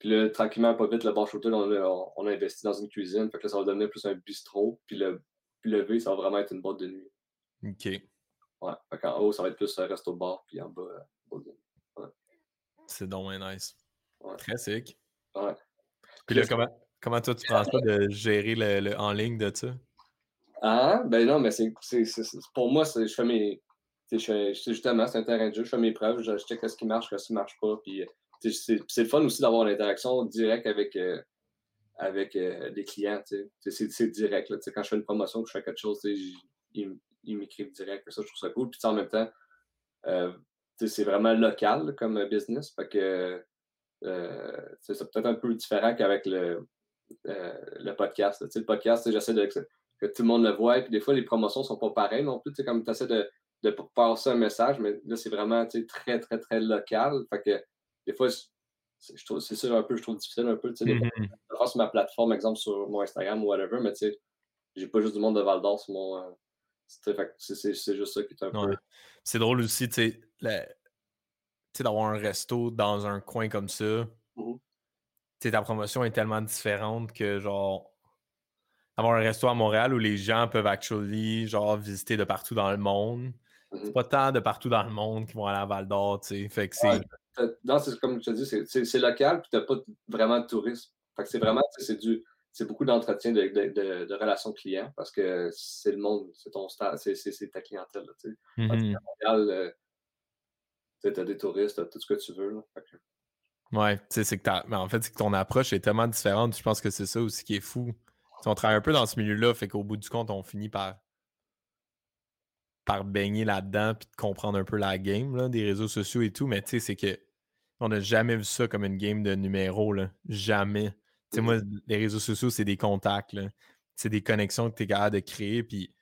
Puis là, tranquillement, pas vite, le bar shooter, on, a- on, on a investi dans une cuisine. Fait que là, ça va devenir plus un bistrot. Puis le, puis le V, ça va vraiment être une boîte de nuit. Ok. Ouais. Fait qu'en haut, ça va être plus un resto-bar. Puis en bas, euh, boîte de nuit. C'est donc nice. Ouais. Très sick. Ouais. Puis là, comment, comment toi, tu prends ça de gérer le, le en ligne de ça? Ah, ben non, mais c'est, pour moi, c'est, je fais mes. Je fais, justement, c'est un terrain de jeu, je fais mes preuves, je, je check ce qui marche, ce qui ne marche pas. Puis, euh, tu sais, c'est, le fun aussi d'avoir l'interaction directe avec, euh, avec euh, les clients. C'est, direct. Là, quand je fais une promotion, que je fais quelque chose, ils, ils m'écrivent direct. Ça, je trouve ça cool. Puis en même temps, euh, c'est vraiment local comme business. Fait que euh, c'est peut-être un peu différent qu'avec le, euh, le podcast. là. Le podcast, j'essaie de que tout le monde le voit. Puis des fois, les promotions sont pas pareilles non plus. Comme tu essaies de, de passer un message, mais là, c'est vraiment très, très, très local. Fait que des fois, c'est je trouve- c'est sûr un peu, je trouve difficile un peu. Fois, le faire sur ma plateforme, exemple sur mon Instagram ou whatever, mais tu sais, j'ai pas juste du monde de Val d'Or sur mon. C'est juste ça qui est un peu. C'est drôle aussi, tu sais, d'avoir un resto dans un coin comme ça. Tu sais, ta promotion est tellement différente que, genre, avoir un resto à Montréal où les gens peuvent actually, genre, visiter de partout dans le monde. Mhm. C'est pas tant de partout dans le monde qui vont aller à Val d'Or, tu sais. Fait que c'est. Ouais. Non, c'est comme je te dis, c'est- local, puis t'as pas vraiment de tourisme. Fait que c'est vraiment, c'est du. C'est beaucoup d'entretien de, de, de, relations clients parce que c'est le monde, c'est ton c'est ta clientèle. tu sais. Mhm. Montréal, euh, tu as des touristes, t'as tout ce que tu veux. Là. Ouais, c'est que mais en fait, c'est que ton approche est tellement différente. Je pense que c'est ça aussi qui est fou. on travaille un peu dans ce milieu-là, fait qu'au bout du compte, on finit par par baigner là-dedans puis de comprendre un peu la game là, des réseaux sociaux et tout. Mais tu sais, c'est que on n'a jamais vu ça comme une game de numéros. Là. Jamais. Sais, moi, mmh. les réseaux sociaux, c'est des contacts. C'est des connexions que tu es capable de créer. Puis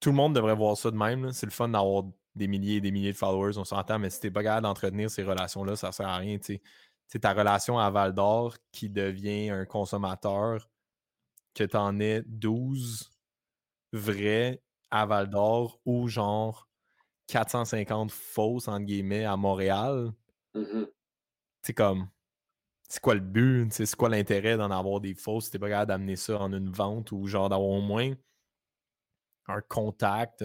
tout le monde devrait voir ça de même. C'est le fun d'avoir des milliers et des milliers de followers, on s'entend, mais si t'es pas capable d'entretenir ces relations-là, ça sert à rien. C'est ta relation à Val d'Or qui devient un consommateur, que tu en aies 12 vrais à Val d'Or ou genre 450 fausses, entre guillemets, à Montréal. Mmh c'est comme, c'est quoi le but? C'est quoi l'intérêt d'en avoir des fausses si t'es pas capable d'amener ça en une vente ou genre d'avoir au moins un contact,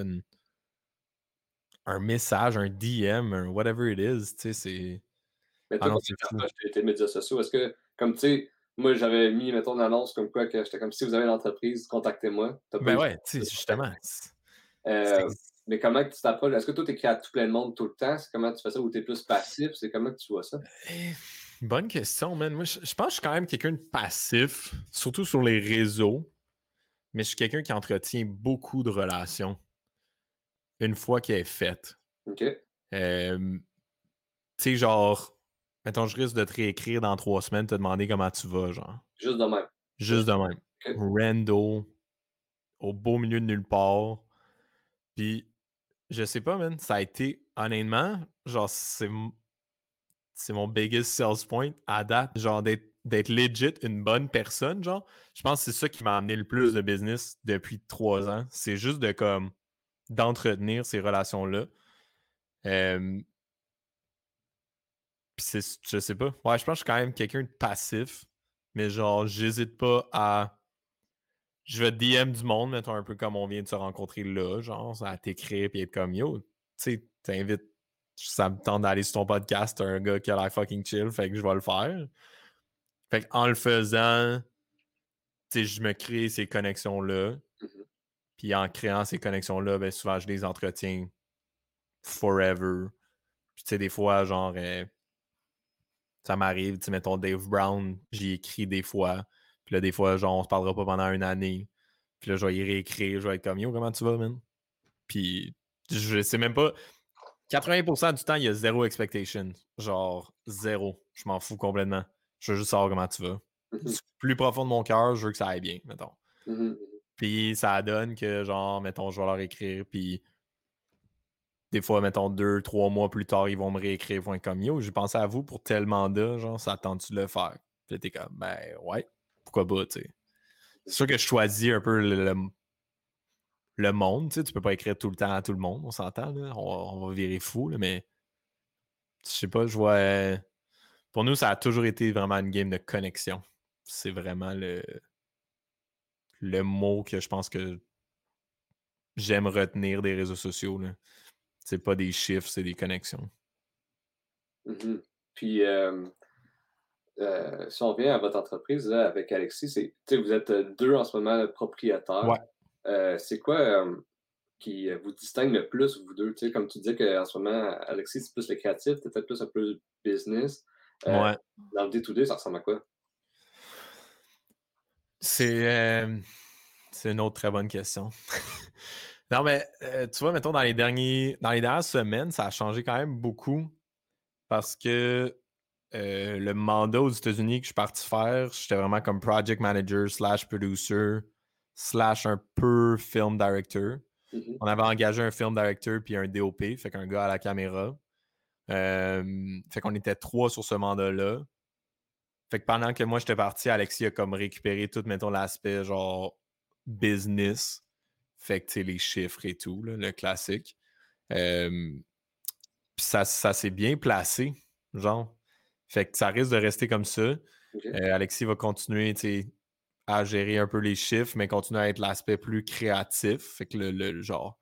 un message, un DM, un whatever it is, tu sais, c'est. Mais toi, ah non, tes médias sociaux, est-ce que, comme tu sais, moi, j'avais mis, mettons, une annonce comme quoi que j'étais comme si vous avez une entreprise, contactez-moi. Ben ouais, tu sais, justement. Euh, mais comment tu t'approches? Est-ce que toi, tu écris à tout plein de monde tout le temps? C'est comment tu fais ça ou tu es plus passif? C'est comment que tu vois ça? Bonne question, man. Moi, je, pense que je suis quand même quelqu'un de passif, surtout sur les réseaux. Mais je suis quelqu'un qui entretient beaucoup de relations une fois qu'elle est faite. OK. tu sais, genre, mettons, je risque de te réécrire dans trois semaines, te demander comment tu vas, genre. Juste de même. Juste de même. Rando, au beau milieu de nulle part. Puis, je sais pas, man, ça a été, honnêtement, genre, c'est c'est mon biggest sales point à date, genre d'être legit une bonne personne, genre. Je pense que c'est ça qui m'a amené le plus de business depuis trois ans. C'est juste de comme d'entretenir ces relations-là. Euh, je sais pas. Ouais, je pense que je suis quand même quelqu'un de passif, mais genre, j'hésite pas à. Je vais DM du monde, mettons un peu comme on vient de se rencontrer là, genre, à t'écrire et être comme yo, tu sais, t'invites. Ça me tente d'aller sur ton podcast, un gars qui a l'air fucking chill, fait que je vais le faire. Fait en le faisant, tu sais, je me crée ces connexions-là. Puis en créant ces connexions-là, ben, souvent, je les entretiens forever. Puis tu sais, des fois, genre, euh, ça m'arrive, tu sais, mettons Dave Brown, j'y écris des fois. Puis là, des fois, genre, on se parlera pas pendant une année. Puis là, je vais y réécrire, je vais être comme Yo, comment tu vas, man? Puis je sais même pas. 80% du temps, il y a zéro expectation. Genre, zéro. Je m'en fous complètement. Je veux juste savoir comment tu vas. Mmh plus profond de mon cœur, je veux que ça aille bien, mettons. Mmh puis ça donne que, genre, mettons, je vais leur écrire, puis des fois, mettons, deux, trois mois plus tard, ils vont me réécrire, ils vont être comme Yo, j'ai pensé à vous pour tel mandat, genre, ça tente-tu de le faire? Puis t'es comme, ben ouais, pourquoi pas, tu sais. C'est sûr que je choisis un peu le, le, monde, tu sais, tu peux pas écrire tout le temps à tout le monde, on s'entend, là, on, va virer fou, là, mais je sais pas, je vois. Pour nous, ça a toujours été vraiment une game de connexion. C'est vraiment le le mot que je pense que j'aime retenir des réseaux sociaux. C'est pas des chiffres, c'est des connexions. Mmh Puis, euh, si on vient à votre entreprise avec Alexis, c'est, vous êtes deux en ce moment propriétaires. Ouais. C'est quoi qui vous distingue le plus, vous deux? comme tu dis qu'en ce moment, Alexis, c'est plus le créatif, tu peut-être plus un peu business. ouais. Dans le D2D, ça ressemble à quoi? C'est une autre très bonne question. non, mais tu vois, mettons, dans les, derniers, dans les dernières semaines, ça a changé quand même beaucoup parce que le mandat aux États-Unis que je suis parti faire, j'étais vraiment comme project manager slash producer slash un peu film director. Mmh On avait engagé un film director puis un DOP, fait qu'un gars à la caméra. fait qu'on était trois sur ce mandat-là. Fait que pendant que moi j'étais parti, Alexis a comme récupéré tout, mettons, l'aspect genre business. Fait que les chiffres et tout, le classique. puis ça, ça s'est bien placé, genre. Fait que ça risque de rester comme ça. Euh, Alexis va continuer à gérer un peu les chiffres, mais continuer à être l'aspect plus créatif. Fait que le, genre,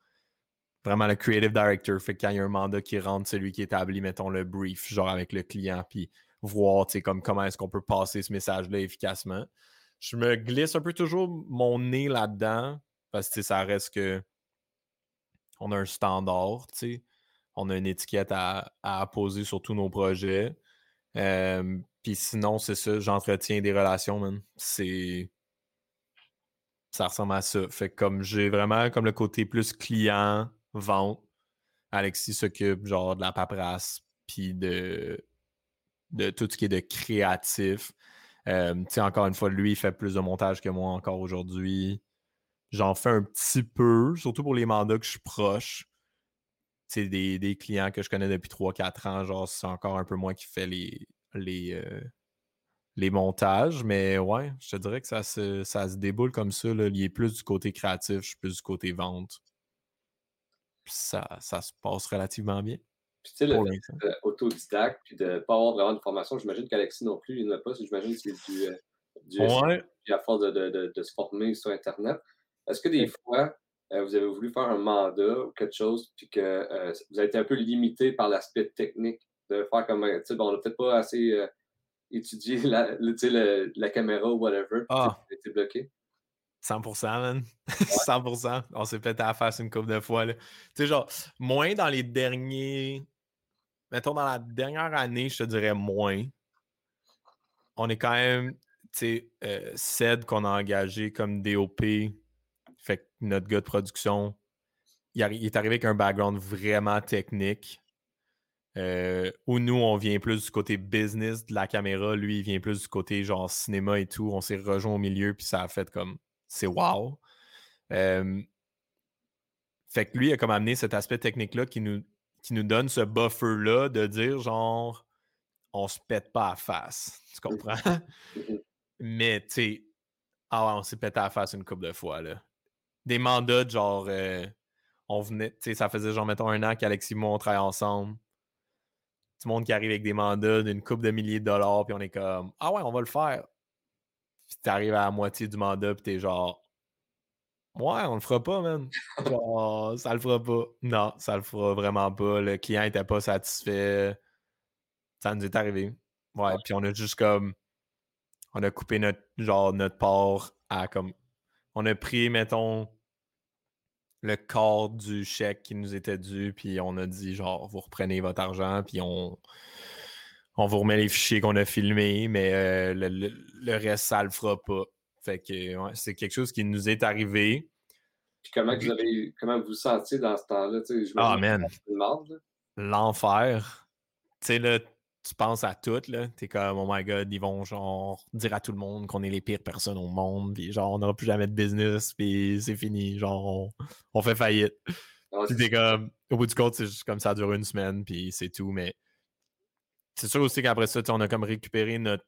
vraiment le creative director. Fait que quand il y a un mandat qui rentre, c'est lui qui établit, mettons, le brief, genre avec le client. Puis voir comme, comment est-ce qu'on peut passer ce message-là efficacement. Je me glisse un peu toujours mon nez là-dedans parce que ça reste que on a un standard, on a une étiquette à, à poser sur tous nos projets. Puis sinon, c'est ça, j'entretiens des relations, man. C'est. Ça ressemble à ça. Fait que comme j'ai vraiment comme le côté plus client, vente, Alexis s'occupe genre de la paperasse, puis de, de tout ce qui est de créatif. Euh, encore une fois, lui, il fait plus de montage que moi encore aujourd'hui. J'en fais un petit peu, surtout pour les mandats que je suis proche. C'est des, des, clients que je connais depuis 3-4 ans, genre c'est encore un peu moins qui fait les, les, euh, les montages, mais ouais, je te dirais que ça se, ça se déboule comme ça. Là. Il est plus du côté créatif, je suis plus du côté vente. ça, ça se passe relativement bien. Puis tu sais, le fait autodidacte, puis de ne pas avoir vraiment de formation, j'imagine qu'Alexis non plus, il n'a pas. J'imagine que c'est du, euh, du ouais. à force de, de, de, se former sur Internet. Est-ce que des fois, euh, vous avez voulu faire un mandat ou quelque chose, puis que vous avez été un peu limité par l'aspect technique de faire comme, tu sais, bon, on n'a peut-être pas assez euh, étudié la, la caméra ou whatever, ah. tu été bloqué. 100%, man. 100%. On s'est pété à la face une couple de fois. Tu sais, genre, moins dans les derniers. Mettons, dans la dernière année, je te dirais moins. On est quand même, tu sais, euh, CED qu'on a engagé comme DOP. Fait que notre gars de production, il, il est arrivé avec un background vraiment technique. Euh, où nous, on vient plus du côté business de la caméra, lui, il vient plus du côté genre cinéma et tout. On s'est rejoint au milieu, puis ça a fait comme c'est wow. fait que lui, il a comme amené cet aspect technique-là qui nous, qui nous donne ce buffer-là de dire genre on se pète pas à face. Tu comprends? Mais tu sais, ah on s'est pété à face une couple de fois. Là. Des mandats, genre, euh, on venait, tu sais, ça faisait genre, mettons, un an qu'Alexis et moi, on travaillait ensemble tout le monde qui arrive avec des mandats d'une coupe de milliers de dollars, puis on est comme Ah ouais, on va le faire. Puis t'arrives à la moitié du mandat, puis t'es genre Ouais, on le fera pas, man. Genre, ça le fera pas. Non, ça le fera vraiment pas. Le client était pas satisfait. Ça nous est arrivé. Ouais, puis on a juste comme. On a coupé notre genre notre part à comme. On a pris, mettons, le corps du chèque qui nous était dû, puis on a dit genre vous reprenez votre argent, puis on, on vous remet les fichiers qu'on a filmés, mais euh, le, reste, ça le fera pas. Fait que c'est quelque chose qui nous est arrivé. Puis comment vous avez comment vous, vous sentiez dans ce temps-là? Ah man. L'enfer. Tu sais, là, tu penses à tout, là. T'es comme, oh my god, ils vont genre dire à tout le monde qu'on est les pires personnes au monde, puis genre, on n'aura plus jamais de business, puis c'est fini, genre, on, fait faillite. puis t'es comme, au bout du compte, c'est juste comme ça dure une semaine, puis c'est tout, mais c'est sûr aussi qu'après ça, on a comme récupéré notre,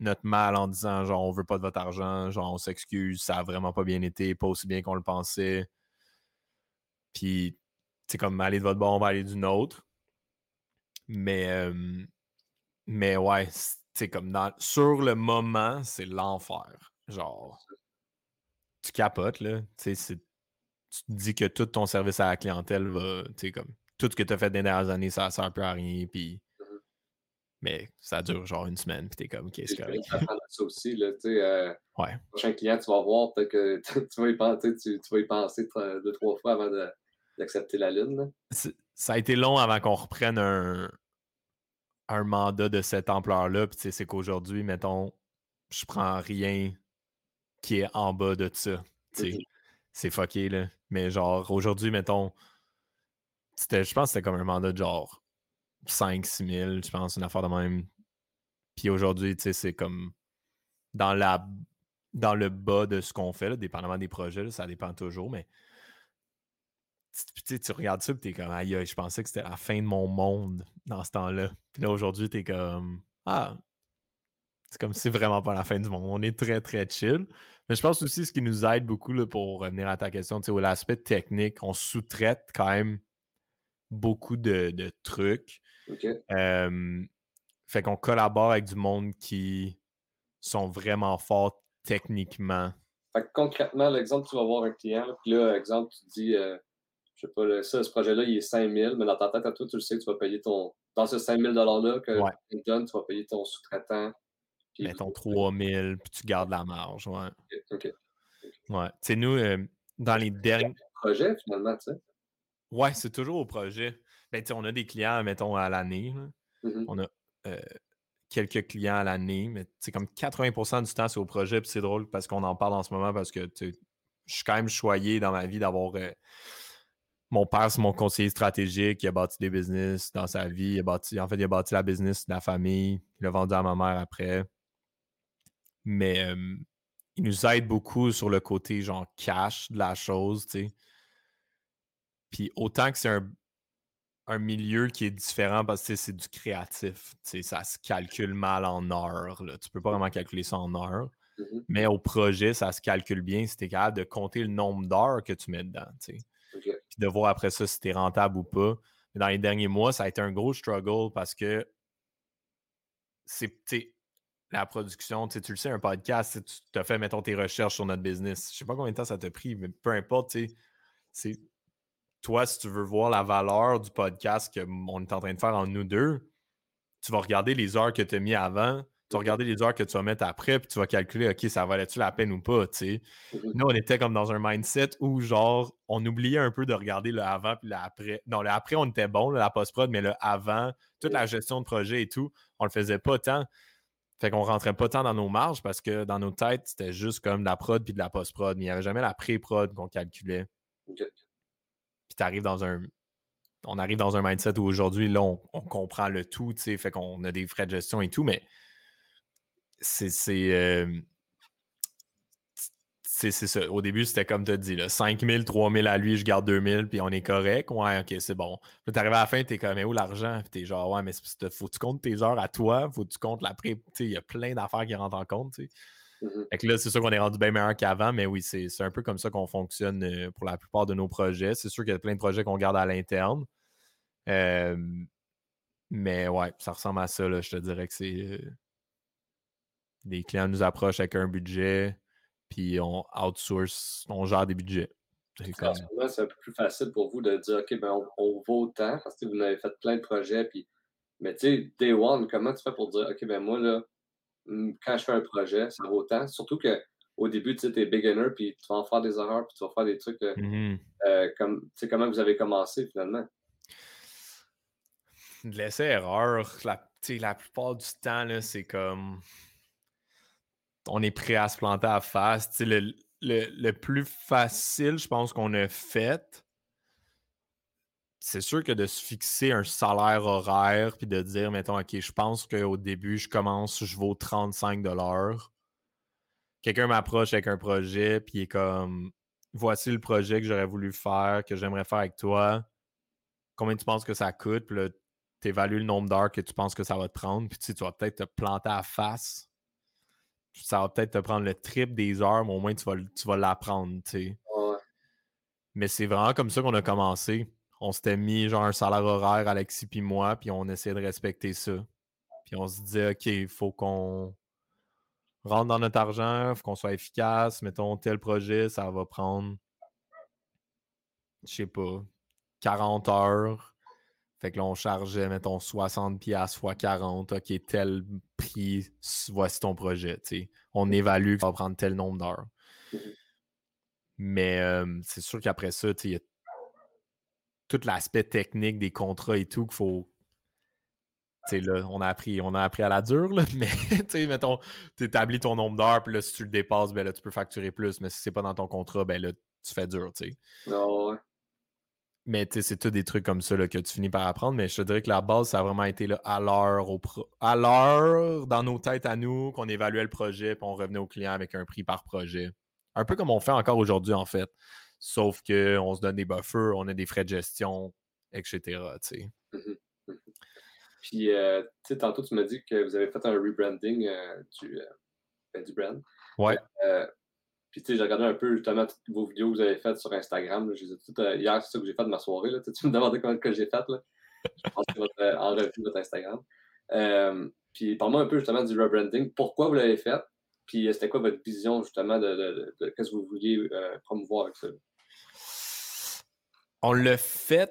notre mal en disant, genre, on veut pas de votre argent, genre, on s'excuse, ça a vraiment pas bien été, pas aussi bien qu'on le pensait. Puis, c'est comme, aller de votre bord, on va aller du nôtre. Mais, euh, mais ouais, c'est comme dans, sur le moment, c'est l'enfer. Genre, tu capotes, là. Tu te dis que tout ton service à la clientèle va, tu sais, comme, tout ce que tu as fait des dernières années, ça sert peu à rien, puis... Mmh mais ça dure genre une semaine, puis t'es comme, qu'est-ce que ça aussi, là, tu sais. Euh, ouais. prochain client, tu vas voir, peut-être que tu vas y penser, tu, vas y penser deux, trois fois avant d'accepter la lune. Ça a été long avant qu'on reprenne un, un mandat de cette ampleur-là, puis c'est qu'aujourd'hui, mettons, je prends rien qui est en bas de ça. C'est fucké, là. Mais genre, aujourd'hui, mettons, je pense que c'était comme un mandat de genre 5-6 000, je pense, une affaire de même. Puis aujourd'hui, tu sais, c'est comme dans la dans le bas de ce qu'on fait, là, dépendamment des projets, ça dépend toujours, mais tu, tu regardes ça et t'es comme aïe, je pensais que c'était la fin de mon monde dans ce temps-là. Puis là, aujourd'hui, t'es comme Ah, c'est comme si c'est vraiment pas la fin du monde. On est très, très chill. Mais je pense aussi ce qui nous aide beaucoup là, pour revenir à ta question, l'aspect technique, on sous-traite quand même beaucoup de, trucs. fait qu'on collabore avec du monde qui sont vraiment forts techniquement. Fait que concrètement, l'exemple, tu vas voir un client, puis là, exemple, tu dis euh, je sais pas, ça, ce projet-là, il est 5 000, mais dans ta tête à toi, tu le sais que tu vas payer ton. Dans ce 5 000 $-là que tu donnes, tu vas payer ton sous-traitant. Mettons 3 000, puis tu gardes la marge. Ouais. OK. Ouais. Tu sais, nous, euh, dans les derniers. projet, finalement, tu sais. Ouais, c'est toujours au projet. Ben, on a des clients, mettons, à l'année. Mm-hmm. On a euh, quelques clients à l'année, mais c'est comme 80% du temps, c'est au projet. Puis c'est drôle parce qu'on en parle en ce moment parce que je suis quand même choyé dans ma vie d'avoir. Euh, mon père, c'est mon conseiller stratégique. Il a bâti des business dans sa vie. Il a bâti, en fait, il a bâti la business de la famille. Il l'a vendu à ma mère après. Mais il nous aide beaucoup sur le côté genre cash de la chose, tu sais. Puis autant que c'est un, un, milieu qui est différent parce que c'est du créatif, tu sais, ça se calcule mal en heures. Là. Tu peux pas vraiment calculer ça en heures. Mmh Mais au projet, ça se calcule bien si tu es capable de compter le nombre d'heures que tu mets dedans, tu sais. De voir après ça si tu rentable ou pas. Mais dans les derniers mois, ça a été un gros struggle parce que c'est la production, tu le sais, un podcast, tu te fais, mettons, tes recherches sur notre business. Je sais pas combien de temps ça t'a pris, mais peu importe, sais, toi, si tu veux voir la valeur du podcast qu'on est en train de faire en nous deux, tu vas regarder les heures que tu as mis avant, tu vas regarder les heures que tu vas mettre après, puis tu vas calculer, OK, ça valait-tu la peine ou pas, tu sais. Mmh Nous, on était comme dans un mindset où, genre, on oubliait un peu de regarder le avant puis le après. Non, le après, on était bon, la post-prod, mais le avant, toute la gestion de projet et tout, on le faisait pas tant. Fait qu'on rentrait pas tant dans nos marges parce que dans nos têtes, c'était juste comme de la prod puis de la post-prod. Mais il n'y avait jamais la pré-prod qu'on calculait. Puis tu arrives dans un. On arrive dans un mindset où aujourd'hui, là, on, comprend le tout, tu sais, fait qu'on a des frais de gestion et tout, mais c'est. Euh, c'est ça. Au début, c'était comme tu as dit, là, 5 000, 3 000 à lui, je garde 2 000, puis on est correct. Ouais, ok, c'est bon. Puis t'arrives à la fin, t'es comme, mais où l'argent? Puis t'es genre, ouais, mais faut que tu comptes tes heures à toi, faut que tu comptes. Tu sais, il y a plein d'affaires qui rentrent en compte, tu sais. Mmh fait que là, c'est sûr qu'on est rendu bien meilleur qu'avant, mais oui, c'est un peu comme ça qu'on fonctionne euh, pour la plupart de nos projets. C'est sûr qu'il y a plein de projets qu'on garde à l'interne. mais ouais, ça ressemble à ça, là, je te dirais que c'est. Des clients nous approchent avec un budget puis on outsource, on gère des budgets. C'est comme... un peu plus facile pour vous de dire, OK, ben on, vaut autant parce que vous avez fait plein de projets. Puis... Mais tu sais, day one, comment tu fais pour dire, OK, ben moi, là, quand je fais un projet, ça vaut autant? Surtout qu'au début, tu sais, es beginner, puis tu vas en faire des erreurs, puis tu vas faire des trucs euh, mmh euh, comme, tu sais, comment vous avez commencé finalement? De laisser erreur, la, la plupart du temps, c'est comme on est prêt à se planter à face. Le, le, plus facile, je pense, qu'on a fait, c'est sûr que de se fixer un salaire horaire puis de dire, mettons, OK, je pense qu'au début, je commence, je vaux 35 Quelqu'un m'approche avec un projet, puis il est comme, voici le projet que j'aurais voulu faire, que j'aimerais faire avec toi. Combien tu penses que ça coûte? Puis là, tu évalues le nombre d'heures que tu penses que ça va te prendre, puis tu vas peut-être te planter à face ça va peut-être te prendre le trip des heures, mais au moins tu vas, tu vas l'apprendre, tu sais. Mais c'est vraiment comme ça qu'on a commencé. On s'était mis genre un salaire horaire, Alexis puis moi, puis on essayait de respecter ça. Puis on se disait, OK, il faut qu'on rentre dans notre argent, il faut qu'on soit efficace. Mettons, tel projet, ça va prendre, je sais pas, 40 heures. Fait que là, on chargeait, mettons, 60 pièces fois 40. OK, tel prix, voici ton projet. On évalue que ça va prendre tel nombre d'heures. Mais c'est sûr qu'après ça, il y a tout l'aspect technique des contrats et tout qu'il faut. Là, on a appris, on a appris à la dure, là, mais mettons, tu établis ton nombre d'heures, puis là, si tu le dépasses, ben là, tu peux facturer plus, mais si c'est pas dans ton contrat, ben là, tu fais dur, tu sais. Ah mais c'est tout des trucs comme ça là, que tu finis par apprendre. Mais je te dirais que la base, ça a vraiment été là, à l'heure, à l'heure, dans nos têtes à nous, qu'on évaluait le projet, puis on revenait au client avec un prix par projet. Un peu comme on fait encore aujourd'hui, en fait. Sauf qu'on se donne des buffers, on a des frais de gestion, etc. Mmh mmh puis, euh, tu sais, tantôt, tu m'as dit que vous avez fait un rebranding euh, du, euh, ben, du brand. Ouais. Puis, tu sais, j'ai regardé un peu justement toutes vos vidéos que vous avez faites sur Instagram. Euh, hier, c'est ça que j'ai fait de ma soirée. Là. Tu me demandais comment que j'ai fait. Là. Je pense que votre, euh, en revue votre Instagram. Euh, puis, parle-moi un peu justement du rebranding. Pourquoi vous l'avez fait? Puis, c'était quoi votre vision justement de, de, de, qu'est-ce que vous vouliez promouvoir avec ça? On l'a fait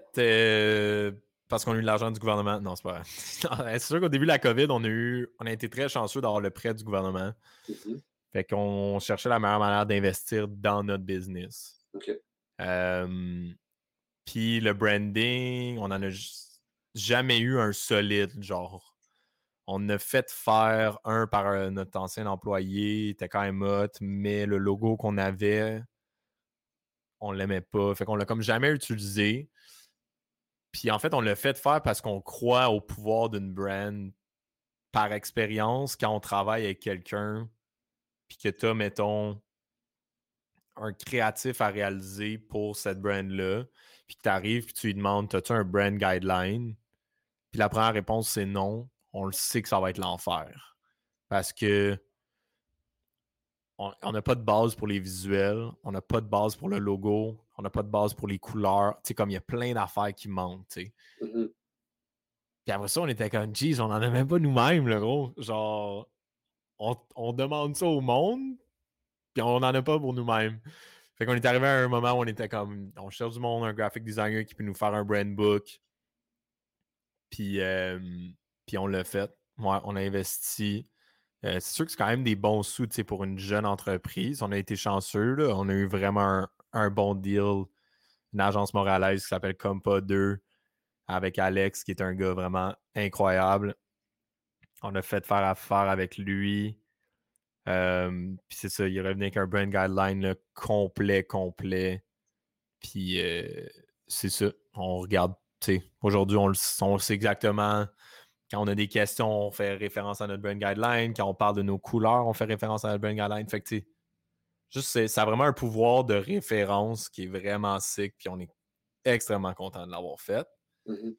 parce qu'on a eu de l'argent du gouvernement. Non, c'est pas vrai. c'est sûr qu'au début de la COVID, on a eu on a été très chanceux d'avoir le prêt du gouvernement. Mhm. Fait qu'on cherchait la meilleure manière d'investir dans notre business. OK. Euh, Puis le branding, on en a jamais eu un solide, genre. On a fait faire un par euh, notre ancien employé, il était quand même hot, mais le logo qu'on avait, on l'aimait pas. Fait qu'on l'a comme jamais utilisé. Puis en fait, on l'a fait faire parce qu'on croit au pouvoir d'une brand par expérience quand on travaille avec quelqu'un, puis que tu as, mettons, un créatif à réaliser pour cette brand-là, puis que tu arrives, puis tu lui demandes As-tu un brand guideline? Puis la première réponse, c'est non. On le sait que ça va être l'enfer. Parce que on n'a pas de base pour les visuels, on n'a pas de base pour le logo, on n'a pas de base pour les couleurs. Tu sais, comme il y a plein d'affaires qui manquent, tu sais. Mhm. Puis après ça, on était comme, jeez, on n'en a même pas nous-mêmes, le gros. Genre, on, demande ça au monde, puis on n'en a pas pour nous-mêmes. Fait qu'on est arrivé à un moment où on était comme, on cherche du monde, un graphic designer qui peut nous faire un brand book. Puis, puis on l'a fait. Ouais, on a investi. Euh, c'est sûr que c'est quand même des bons sous pour une jeune entreprise. On a été chanceux. là. On a eu vraiment un, un bon deal. Une agence montréalaise qui s'appelle Compa 2 avec Alex, qui est un gars vraiment incroyable. On a fait faire affaire avec lui. Puis c'est ça, il est revenu avec un brand guideline complet, complet. Puis c'est ça, on regarde. Aujourd'hui, on, on sait exactement. Quand on a des questions, on fait référence à notre brand guideline. Quand on parle de nos couleurs, on fait référence à notre brand guideline. Fait juste, ça a vraiment un pouvoir de référence qui est vraiment sick. Puis on est extrêmement content de l'avoir fait. Mhm.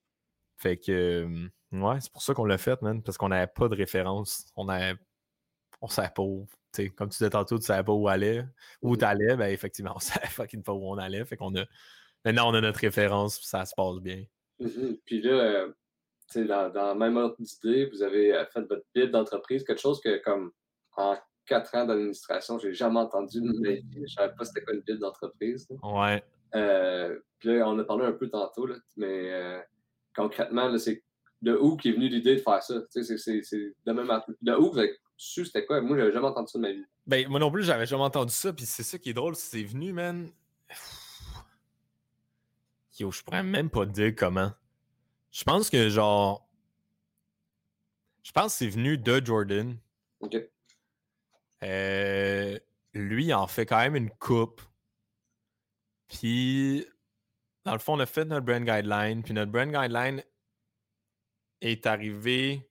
Fait que, euh, ouais, c'est pour ça qu'on l'a fait, man, parce qu'on n'avait pas de référence. On avait, on savait pas où, tu sais, comme tu disais tantôt, tu savais pas où aller, où Mhm. t'allais, ben effectivement, on savait fucking pas où on allait. Fait qu'on a, maintenant on a notre référence, ça se passe bien. Mhm. Puis là, euh, tu sais, dans, dans la même ordre d'idée, vous avez euh, fait votre bid d'entreprise, quelque chose que, comme, en quatre ans d'administration, j'ai jamais entendu de ma vie. Je savais pas c'était quoi une bid d'entreprise. Ouais. Euh, puis là, on a parlé un peu tantôt, là, mais euh, concrètement, c'est de où qui est venue l'idée de faire ça? Tu sais, c'est- c'est c'est de même à- De où vous avez su c'était quoi? Moi, j'avais jamais entendu ça de ma vie. Ben, moi non plus, j'avais jamais entendu ça, puis c'est ça qui est drôle, c'est venu, man. Yo, je pourrais même pas te dire comment. Je pense que, genre. Je pense que c'est venu de Jordan. OK. Euh, lui, il en fait quand même une coupe. Puis, dans le fond, on a fait notre brand guideline. Puis notre brand guideline est arrivé.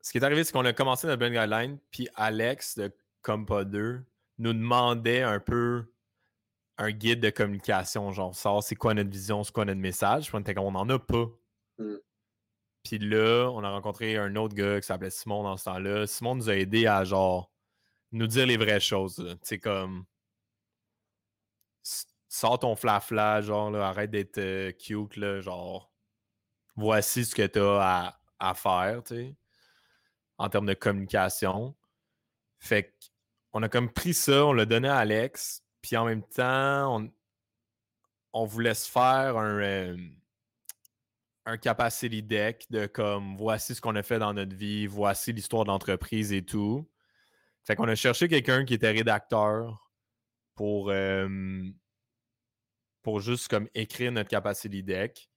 Ce qui est arrivé, c'est qu'on a commencé notre brand guideline. Puis Alex de Compa 2 nous demandait un peu un guide de communication. Genre, savoir c'est quoi notre vision, c'est quoi notre message. Puis on était comme, on n'en a pas. Mm. Puis là, on a rencontré un autre gars qui s'appelait Simon dans ce temps-là. Simon nous a aidé à genre nous dire les vraies choses. sais, comme sors ton flafla, genre là, arrête d'être euh, cute, là, genre voici ce que tu as à, faire, tu sais, en termes de communication. Fait qu'on a comme pris ça, on l'a donné à Alex, puis en même temps, on, on voulait se faire un, euh, un capacity deck de comme voici ce qu'on a fait dans notre vie, voici l'histoire de l'entreprise et tout. Fait qu'on a cherché quelqu'un qui était rédacteur pour, pour juste comme écrire notre capacity deck.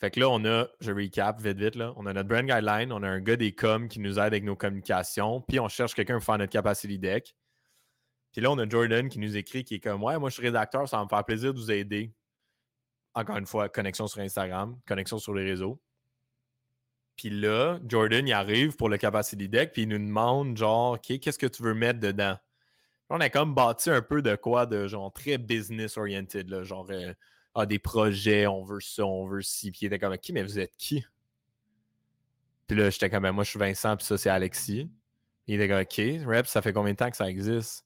Fait que là, on a, je recap vite vite, là, on a notre brand guideline, on a un gars des coms qui nous aide avec nos communications, puis on cherche quelqu'un pour faire notre capacity deck. Puis là, on a Jordan qui nous écrit, qui est comme Ouais, moi je suis rédacteur, ça va me faire plaisir de vous aider. Encore une fois, connexion sur Instagram, connexion sur les réseaux. Puis là, Jordan, il arrive pour le capacity deck, puis il nous demande genre, OK, qu'est-ce que tu veux mettre dedans? On a comme bâti un peu de quoi de genre très business oriented, là, genre euh, ah, des projets, on veut ça, on veut ci. Puis il était comme OK, mais vous êtes qui? Puis là, j'étais comme Ben, moi, je suis Vincent, puis ça, c'est Alexis. Il était comme OK, Rep, ça fait combien de temps que ça existe?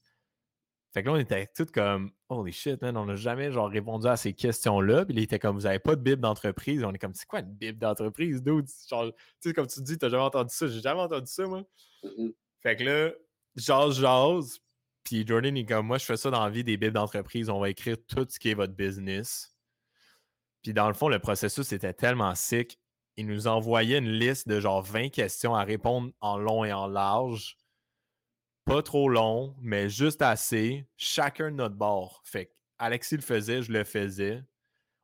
Fait que là, on était tous comme Holy shit, man, on n'a jamais genre répondu à ces questions-là. Puis il était comme Vous avez pas de bible d'entreprise. On est comme C'est quoi une bible d'entreprise, dude? Genre, tu sais, comme tu dis, t'as jamais entendu ça. J'ai jamais entendu ça, moi. Fait que là, jase, jase. Puis Jordan est comme moi, je fais ça dans la vie des bibles d'entreprise. On va écrire tout ce qui est votre business. Puis dans le fond, le processus était tellement sick. Il nous envoyait une liste de genre 20 questions à répondre en long et en large. Pas trop long, mais juste assez. Chacun de notre bord. Fait Alexis le faisait, je le faisais.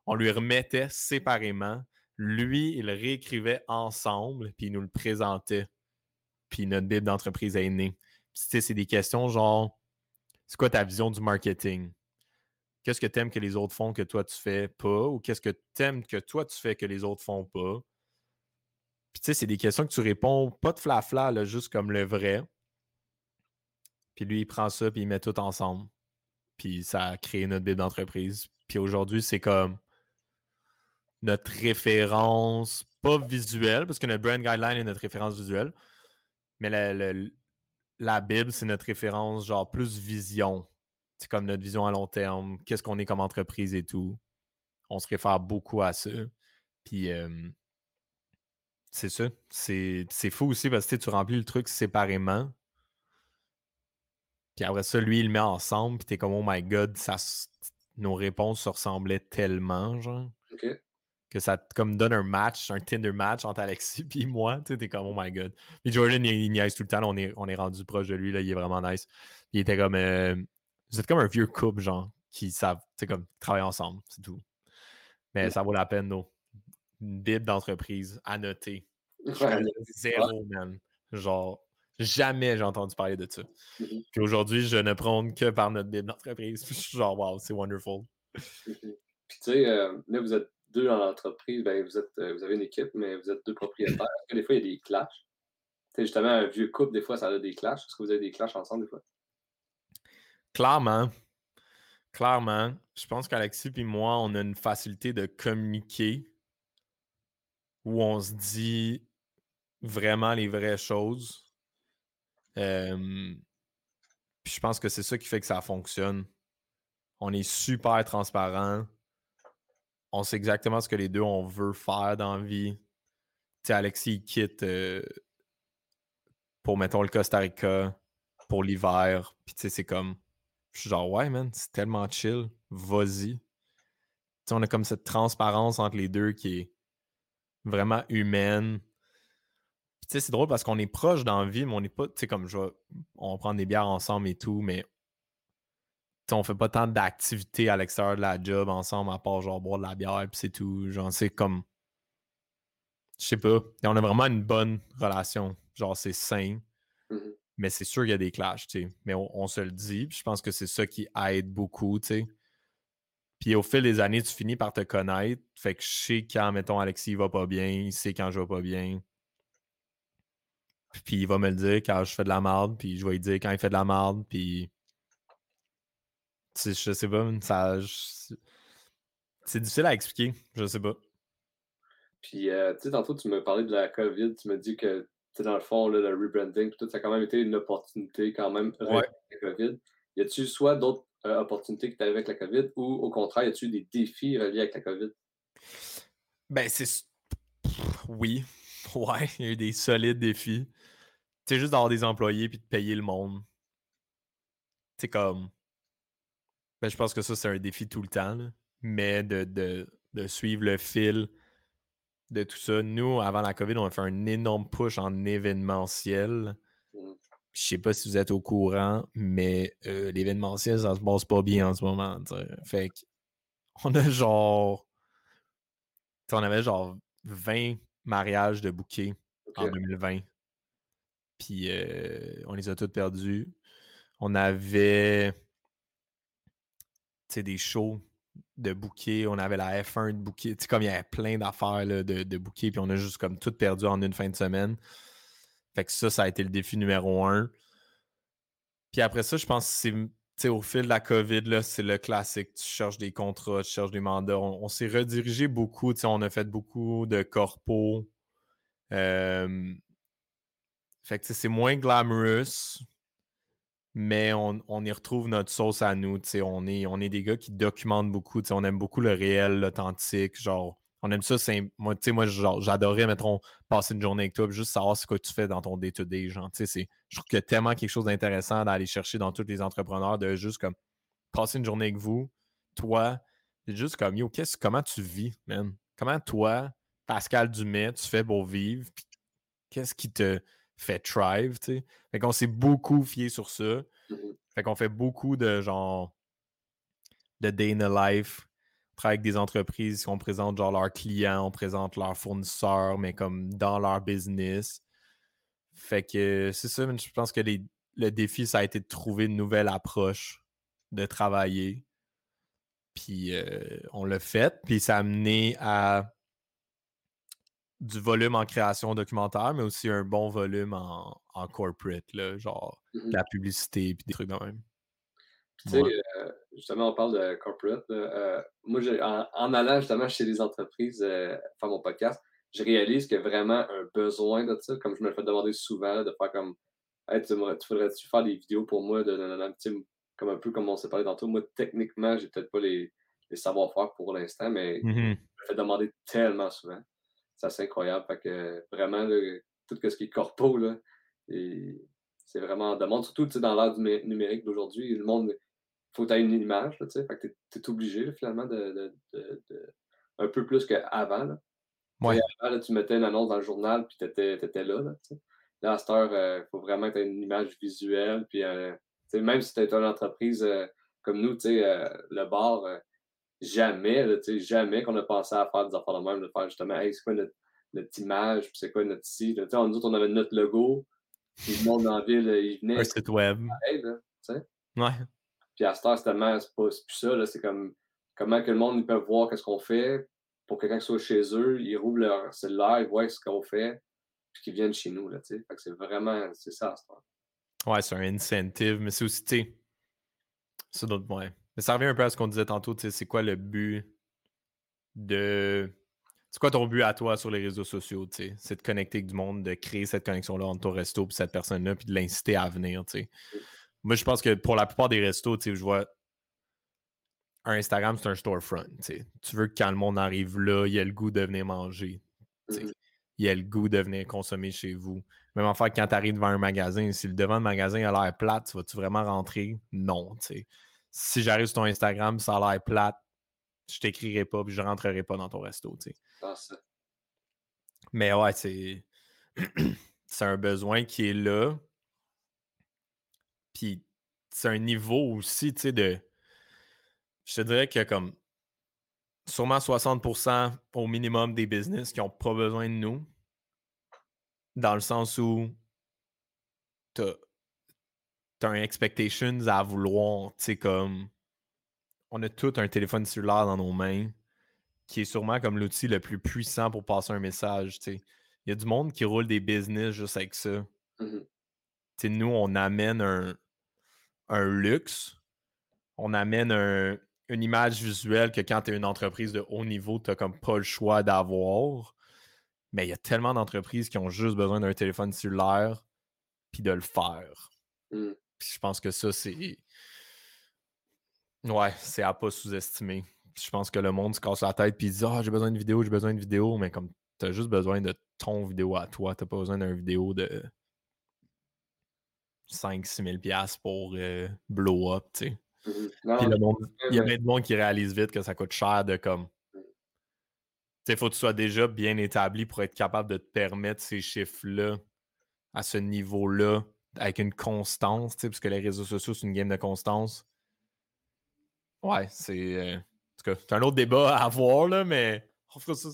On lui remettait séparément. Lui, il réécrivait ensemble, puis il nous le présentait. Puis notre Bible d'entreprise est née. C'est des questions genre c'est quoi ta vision du marketing? Qu'est-ce que tu aimes que les autres font que toi tu fais pas? Ou qu'est-ce que tu aimes que toi tu fais que les autres font pas? Puis tu sais, c'est des questions que tu réponds pas de flafla, juste comme le vrai. Puis lui, il prend ça, puis il met tout ensemble. Puis ça a créé notre Bible d'entreprise. Puis aujourd'hui, c'est comme notre référence, pas visuelle, parce que notre brand guideline est notre référence visuelle, mais la, Bible, c'est notre référence, genre plus vision. C'est comme notre vision à long terme, qu'est-ce qu'on est comme entreprise et tout. On se réfère beaucoup à ça. Puis c'est ça. C'est fou aussi parce que tu remplis le truc séparément. Puis après ça, lui, il le met ensemble. Puis t'es comme, oh my god, ça, nos réponses se ressemblaient tellement, genre. Que ça te comme donne un match, un Tinder match entre Alexis et moi. Tu sais, t'es comme, oh my god. Puis Jordan, il, il niaise tout le temps. on, est, on est rendu proche de lui. Là, il est vraiment nice. Il était comme, euh, vous êtes comme un vieux couple, genre, qui savent, tu sais, comme, travailler ensemble. C'est tout. Mais ça vaut la peine, non. Une bible d'entreprise à noter. Zéro, man. Genre, Jamais j'ai entendu parler de ça. Mmh Puis aujourd'hui, je ne prône que par notre bible d'entreprise. Genre, wow, c'est wonderful. Mmh Puis tu sais, euh, là, vous êtes deux dans l'entreprise, ben, vous, êtes, euh, vous avez une équipe, mais vous êtes deux propriétaires. Est-ce que des fois, il y a des clashs? Tu sais, justement, un vieux couple, des fois, ça a des clashs. Est-ce que vous avez des clashs ensemble, des fois? Clairement. Clairement. Je pense qu'Alexis et moi, on a une facilité de communiquer où on se dit vraiment les vraies choses je pense que c'est ça qui fait que ça fonctionne. On est super transparent. On sait exactement ce que les deux on veut faire dans la vie. Tu Alexis quitte euh, pour mettons le Costa Rica pour l'hiver. Puis tu sais, c'est comme. Je suis genre ouais man, c'est tellement chill. Vas-y. on a comme cette transparence entre les deux qui est vraiment humaine c'est drôle parce qu'on est proche dans la vie, mais on n'est pas, tu sais, comme je on prend des bières ensemble et tout, mais on fait pas tant d'activités à l'extérieur de la job ensemble à part genre boire de la bière puis c'est tout. Genre, c'est comme. Je sais pas. on a vraiment une bonne relation. Genre, c'est sain. Mmh mais c'est sûr qu'il y a des clashs, tu sais. Mais on, se le dit. je pense que c'est ça qui aide beaucoup, tu sais. Puis au fil des années, tu finis par te connaître. Fait que je sais quand, mettons, Alexis va pas bien, il sait quand je vais pas bien. Puis il va me le dire quand je fais de la merde, puis je vais lui dire quand il fait de la merde, puis. Je sais pas, ça. C'est difficile à expliquer, je sais pas. Puis, euh, tu sais, tantôt, tu me parlais de la COVID, tu me dis que, tu dans le fond, là, le rebranding, tout, ça a quand même été une opportunité, quand même, avec la COVID. Y a-tu soit d'autres euh, opportunités qui t'arrivent avec la COVID, ou au contraire, y a-tu des défis reliés avec la COVID? Ben, c'est. Oui. Ouais, il y a eu des solides défis. C'est juste d'avoir des employés puis de payer le monde. C'est comme. Ben, je pense que ça, c'est un défi tout le temps. Mais de, de, suivre le fil de tout ça. Nous, avant la COVID, on a fait un énorme push en événementiel. Mmh. Je sais pas si vous êtes au courant, mais euh, l'événementiel, ça se passe pas bien en ce moment. Fait on a genre. on avait genre 20 mariages de bouquets en 2020. Puis euh, on les a tous perdus. On avait des shows de bouquets. On avait la F1 de bouquets. comme il y avait plein d'affaires de, bouquets. Puis on a juste comme tout perdu en une fin de semaine. Fait que ça, ça a été le défi numéro un. Puis après ça, je pense que c'est au fil de la COVID, c'est le classique. Tu cherches des contrats, tu cherches des mandats. On, s'est redirigé beaucoup. On a fait beaucoup de corpos. Euh, fait que c'est moins glamorous, mais on, y retrouve notre sauce à nous. On est, on est des gars qui documentent beaucoup. On aime beaucoup le réel, l'authentique. Genre, On aime ça. Moi, moi, j'adorais, mettons, passer une journée avec toi, juste savoir ce que tu fais dans ton day-to-day. sais, je trouve qu'il y a tellement quelque chose d'intéressant d'aller chercher dans tous les entrepreneurs, de juste comme passer une journée avec vous, toi, c'est juste comme, yo, comment tu vis, man? Comment toi, Pascal Dumais, tu fais pour vivre? Qu'est-ce qui te fait thrive, tu sais? Fait qu'on s'est beaucoup fié sur ça. Mmh fait qu'on fait beaucoup de genre de day in the life. On travaille avec des entreprises, on présente genre leurs clients, on présente leurs fournisseurs, mais comme dans leur business. Fait que c'est ça, je pense que le défi, ça a été de trouver une nouvelle approche de travailler. Puis euh, on l'a fait. Puis ça a amené à du volume en création documentaire, mais aussi un bon volume en, corporate, là, genre mmh la publicité et des trucs de même. Tu sais, euh, justement, on parle de corporate. Euh, moi, en, en, allant justement chez les entreprises faire mon podcast, je réalise qu'il y a vraiment un besoin de ça, comme je me le fais demander souvent, de faire comme hey, tu, faudrait-tu faire des vidéos pour moi de, de, comme un peu comme on s'est parlé tantôt. Moi, techniquement, j'ai peut-être pas les, les savoir-faire pour l'instant, mais mmh je me fais demander tellement souvent. C'est assez incroyable. Fait que vraiment, tout ce qui est corpo, là, c'est vraiment en demande. Surtout dans l'ère numérique d'aujourd'hui, le monde, il faut que tu aies une image. Là, fait que tu es, obligé finalement de, un peu plus qu'avant. Ouais. Avant, tu mettais une annonce dans le journal puis tu étais, là. Là, là, à cette heure, il euh, faut vraiment que tu aies une image visuelle. Puis, euh, même si tu es une entreprise euh, comme nous, le bar, jamais, jamais qu'on a pensé à faire des affaires de même, de faire justement, hey, c'est quoi notre, notre image, puis c'est quoi notre site. on nous autres, on avait notre logo, puis le monde la ville, il venait. Un site web. Pareil, là, ouais. Puis à ce temps, c'est tellement, c'est plus ça, c'est comme comment que le monde peut voir qu'est-ce qu'on fait pour que quelqu'un soit chez eux, ils rouvrent leur cellulaire, ils voient ce qu'on fait, puis qu'ils viennent chez nous, là, tu sais. Fait que c'est vraiment, c'est ça, à ce temps. Ouais, c'est un incentive, mais c'est aussi, tu sais, c'est d'autres, ouais. Mais ça revient un peu à ce qu'on disait tantôt, tu sais, c'est quoi le but de... C'est quoi ton but à toi sur les réseaux sociaux, tu sais? C'est de connecter avec du monde, de créer cette connexion-là entre ton resto et cette personne-là, puis de l'inciter à venir, tu sais? Moi, je pense que pour la plupart des restos, tu sais, je vois un Instagram, c'est un storefront. Tu, sais. tu veux que quand le monde arrive là, il y ait le goût de venir manger. Sais. Il y a le goût de venir consommer chez vous. Même en fait, quand tu arrives devant un magasin, si le devant du magasin a l'air plate, vas-tu vraiment rentrer? Non. Tu sais si j'arrive sur ton Instagram, ça a l'air plate, je t'écrirai pas puis je rentrerai pas dans ton resto. Tu sais. Ah, Mais ouais, c'est. c'est un besoin qui est là. Puis c'est un niveau aussi, tu sais, de. Je te dirais qu'il y a comme sûrement 60% au minimum des business qui n'ont pas besoin de nous. Dans le sens où tu t'as un expectations à vouloir, tu sais, comme on a tout un téléphone cellulaire dans nos mains qui est sûrement comme l'outil le plus puissant pour passer un message, tu sais. Il y a du monde qui roule des business juste avec ça. Mmh tu sais, nous, on amène un, un luxe, on amène une image visuelle que quand tu es une entreprise de haut niveau, tu n'as comme pas le choix d'avoir. Mais il y a tellement d'entreprises qui ont juste besoin d'un téléphone cellulaire puis de le faire. Mmh je pense que ça, c'est. Ouais, c'est à pas sous-estimer. Je pense que le monde se casse la tête et dit Ah, j'ai besoin de vidéo, j'ai besoin de vidéo, mais comme tu as juste besoin de ton vidéo à toi, tu pas besoin d'une vidéo de 5-6 000 pour euh, blow up, tu sais. Mmh il y a plein de monde qui réalise vite que ça coûte cher de comme. Tu sais, faut que tu sois déjà bien établi pour être capable de te permettre ces chiffres-là à ce niveau-là avec une constance, parce que les réseaux sociaux, c'est une game de constance. Ouais, c'est. Euh, en tout cas, c'est un autre débat à avoir, là, mais on fera, ça,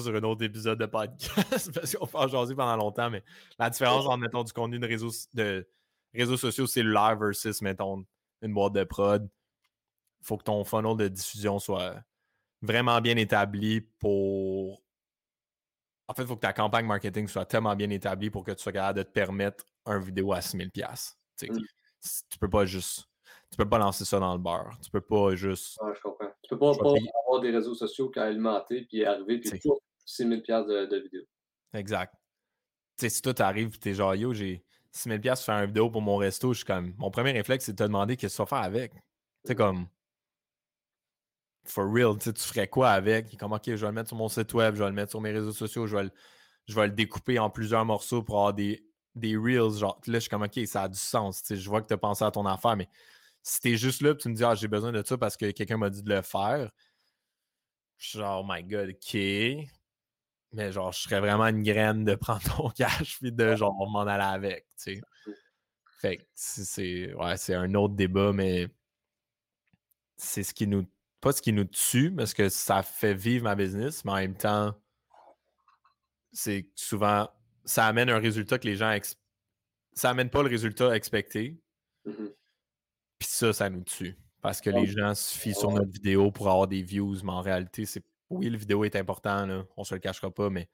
sur un autre épisode de podcast parce qu'on va jaser pendant longtemps. Mais la différence entre, mettons, du contenu de réseaux, de réseaux sociaux cellulaires versus, mettons, une boîte de prod, il faut que ton funnel de diffusion soit vraiment bien établi pour. En fait, il faut que ta campagne marketing soit tellement bien établie pour que tu sois capable de te permettre un vidéo à 6000 pièces. Mmh. Tu peux pas juste tu peux pas lancer ça dans le beurre. Tu peux pas juste Ouais, je comprends. Tu peux pas, avoir des réseaux sociaux qui alimenter puis arriver puis 6000 pièces de, de vidéo. Exact. sais si toi t'arrives et t'es genre yo, j'ai 6000 pièces pour faire une vidéo pour mon resto, je suis comme mon premier réflexe c'est de te demander qu'est-ce que tu vas faire avec. Tu sais comme for real, tu ferais quoi avec? Comme, OK, je vais le mettre sur mon site web, je vais le mettre sur mes réseaux sociaux, je vais le, je vais le découper en plusieurs morceaux pour avoir des, des reels. Genre, là, je suis comme, OK, ça a du sens. Je vois que tu as pensé à ton affaire, mais si tu es juste là, tu me dis, ah, j'ai besoin de ça parce que quelqu'un m'a dit de le faire, je suis genre, oh my god, OK. Mais genre, je serais vraiment une graine de prendre ton cash puis de genre m'en aller avec, tu sais. Fait que c'est ouais, c'est un autre débat, mais c'est ce qui nous. Pas ce qui nous tue, parce que ça fait vivre ma business, mais en même temps, c'est souvent. Ça amène un résultat que les gens. Ça amène pas le résultat expecté. Mhm. Puis ça, ça nous tue. Parce que les gens se fient sur notre vidéo pour avoir des views, mais en réalité, c'est. Oui, la vidéo est important, là, on se le cachera pas, mais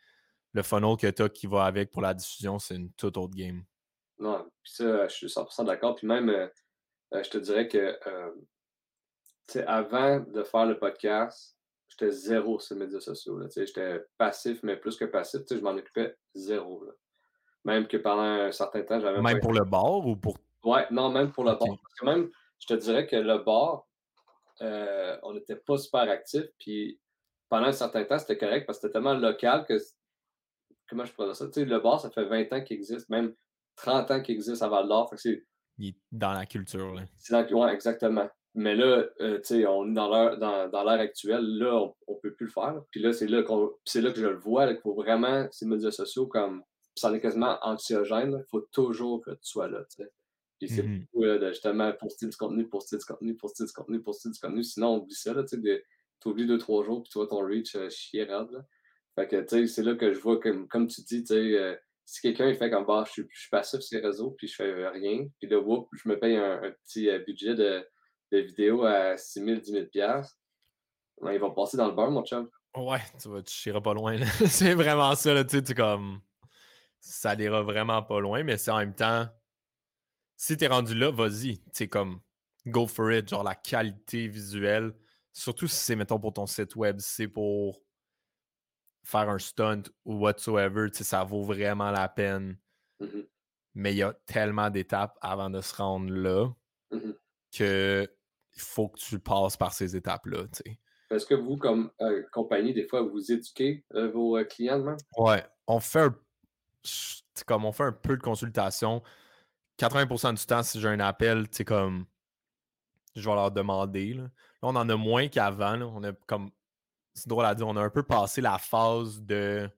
le funnel que tu as qui va avec pour la diffusion, c'est une toute autre game. Non, puis ça, je suis 100% d'accord. Puis même, euh, euh, je te dirais que euh, avant de faire le podcast, j'étais zéro sur les médias sociaux. J'étais passif, mais plus que passif, je m'en occupais zéro. Même que pendant un certain temps, j'avais. Même pour le bar ou pour. Ouais, non, même pour le bar. Parce que même, je te dirais que le bar, on n'était pas super actif. Puis pendant un certain temps, c'était correct parce que c'était tellement local que. Comment je pourrais dire ça? le bar, ça fait 20 ans qu'il existe. Même 30 ans qu'il existe à Val d'Or. Il est dans la culture. Oui, exactement. Mais là, euh, tu sais, on est dans l'ère dans, actuelle, là, on, ne peut plus le faire. Puis là, c'est là, c'est là que je le vois, qu'il faut vraiment, ces médias sociaux, comme, ça en est quasiment anxiogène, il faut toujours que tu sois là, tu sais. Puis c'est mm-hmm. beaucoup de justement poster du contenu, poster du contenu, poster du contenu, poster du contenu. Sinon, on oublie ça, tu sais, deux, trois jours, puis tu vois ton reach euh, chier raide, Fait que, tu sais, c'est là que je vois, comme, comme tu dis, tu sais, euh, si quelqu'un fait comme bah, je suis, je passif sur les réseaux, puis je fais rien, puis là, whoop, je me paye un, petit euh, budget de, de vidéo à 6 000, 10 000 ils vont passer dans le beurre, mon chum. Ouais, tu vas, tu chieras pas loin. c'est vraiment ça, là, tu sais, comme. Ça ira vraiment pas loin, mais c'est en même temps. Si t'es rendu là, vas-y. Tu comme. Go for it. Genre la qualité visuelle. Surtout si c'est, mettons, pour ton site web, c'est pour faire un stunt ou whatsoever, ça vaut vraiment la peine. Mmh Mais il y a tellement d'étapes avant de se rendre là mmh que il faut que tu passes par ces étapes-là. Est-ce que vous, comme euh, compagnie, des fois, vous éduquez euh, vos euh, clients même? Ouais, on fait un, comme on fait un peu de consultation. 80% du temps, si j'ai un appel, c'est comme je vais leur demander. Là. on en a moins qu'avant. On a comme c'est drôle à dire, on a un peu passé la phase de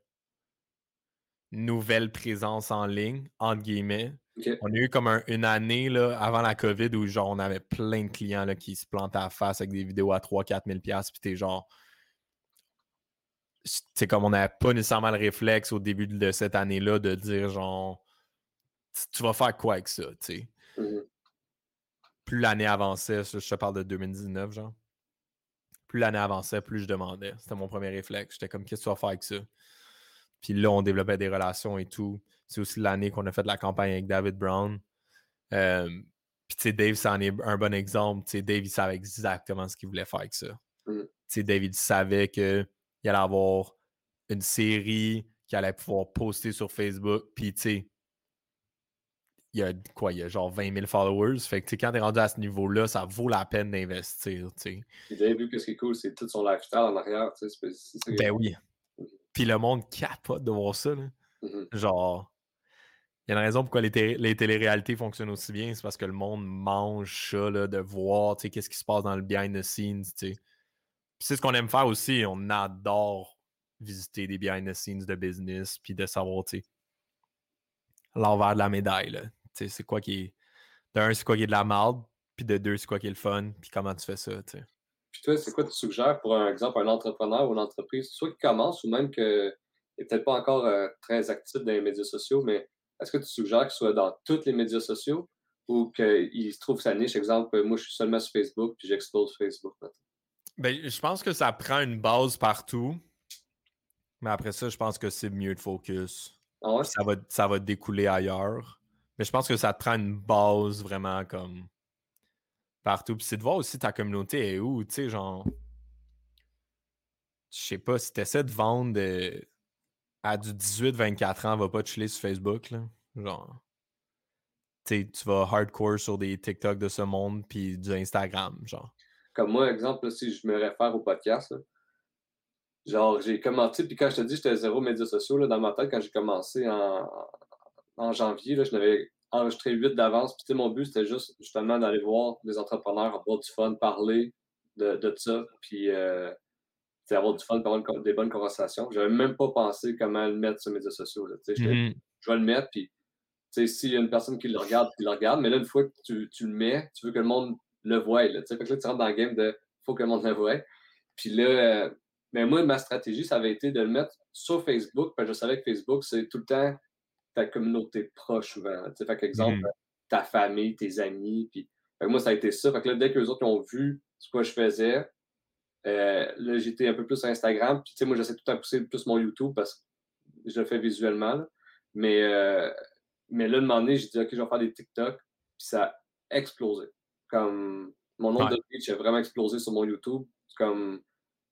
nouvelle présence en ligne, entre guillemets. On a eu comme une année là, avant la COVID où genre on avait plein de clients là, qui se plantaient à face avec des vidéos à 3-4 000 puis t'es genre. C'est comme on n'avait pas nécessairement le réflexe au début de cette année-là de dire genre tu vas faire quoi avec ça, tu sais. Mmh plus l'année avançait, je te parle de 2019, genre plus l'année avançait, plus je demandais. C'était mon premier réflexe. J'étais comme, qu'est-ce que tu vas faire avec ça? Puis là, on développait des relations et tout. C'est aussi l'année qu'on a fait la campagne avec David Brown. Euh, puis, tu sais, Dave, c'en est un bon exemple. Tu sais, Dave, il savait exactement ce qu'il voulait faire avec ça. Mm. Tu sais, David savait qu'il allait avoir une série qu'il allait pouvoir poster sur Facebook. Puis, tu sais, il y a quoi, il y a genre 20 000 followers. Fait que quand t'es rendu à ce niveau-là, ça vaut la peine d'investir. Vous avez vu que ce qui est cool, c'est tout son lifestyle en arrière. ben oui. Puis le monde capote de voir ça. Là. Mhm. Genre, il y a une raison pourquoi les, les téléréalités fonctionnent aussi bien, c'est parce que le monde mange ça, de voir qu'est-ce qui se passe dans le behind the scenes. C'est ce qu'on aime faire aussi. On adore visiter des behind the scenes de business, puis de savoir l'envers de la médaille. C'est quoi qui est. De un, c'est quoi qui est de la merde, puis de deux, c'est quoi qui est le fun, puis comment tu fais ça, tu sais. Puis toi, c'est quoi tu suggères pour, un exemple, un entrepreneur ou une entreprise, soit qui commence ou même qui n'est peut-être pas encore euh, très actif dans les médias sociaux, mais est-ce que tu suggères qu'il soit dans tous les médias sociaux ou qu'il se trouve sa niche? Exemple, moi, je suis seulement sur Facebook, puis j'explose Facebook. Ben, je pense que ça prend une base partout. Mais après ça, je pense que c'est mieux de focus. Ah ça, va, ça va découler ailleurs. Mais je pense que ça te prend une base vraiment comme partout. Puis c'est de voir aussi ta communauté est où, tu sais, genre. Je sais pas, si tu essaies de vendre à du 18-24 ans, va pas chiller sur Facebook. Genre. tu vas hardcore sur des TikTok de ce monde, puis du Instagram, genre. comme moi, exemple, si je me réfère au podcast, genre, j'ai commencé, puis quand je te dis j'étais zéro médias sociaux, là, dans ma tête, quand j'ai commencé en, en janvier, là, je n'avais enregistré 8 d'avance. Puis, mon but, c'était juste justement d'aller voir des entrepreneurs, avoir du fun, parler de, de ça, puis euh, avoir du fun, avoir des bonnes conversations. Je n'avais même pas pensé comment le mettre sur les médias sociaux. Mm-hmm. Je vais le mettre, puis s'il y a une personne qui le regarde, qui le regarde, mais là, une fois que tu, tu, le mets, tu veux que le monde le voie. Là, fait que là, tu rentres dans le game de faut que le monde le voie. Puis là, euh, mais moi, ma stratégie, ça avait été de le mettre sur Facebook, parce que je savais que Facebook, c'est tout le temps ta communauté proche souvent. Fait que, exemple, mm. ta famille, tes amis. Puis, moi, ça a été ça. Fait que là, dès que les autres ont vu ce que je faisais, euh, là, j'étais un peu plus sur Instagram. Puis, moi, j'essaie tout le temps pousser plus mon YouTube parce que je le fais visuellement. Mais, euh, mais là, un moment donné, j'ai dit, OK, je vais faire des TikTok. Puis ça a explosé. Comme mon nombre de reach a vraiment explosé sur mon YouTube. Comme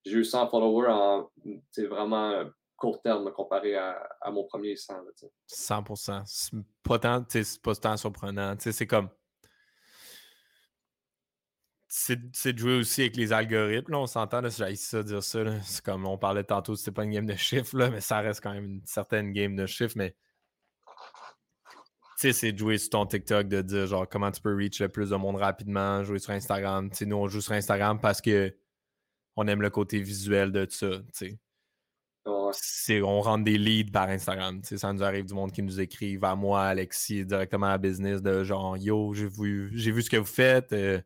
j'ai eu 100 followers en vraiment court terme comparé à, mon premier 100. 100%. C'est pas tant, c'est pas tant surprenant. C'est comme. C'est de jouer aussi avec les algorithmes. on s'entend, j'ai ça dire ça. C'est comme on parlait tantôt, c'était pas une game de chiffres, là, mais ça reste quand même une certaine game de chiffres. Mais c'est de jouer sur ton TikTok, de dire genre comment tu peux reach le plus de monde rapidement, jouer sur Instagram. sais nous, on joue sur Instagram parce que on aime le côté visuel de ça. sais on rentre des leads par Instagram. Ça nous arrive du monde qui nous écrivent à moi, Alexis, directement à la business de genre Yo, j'ai vu, vu ce que vous faites. Euh,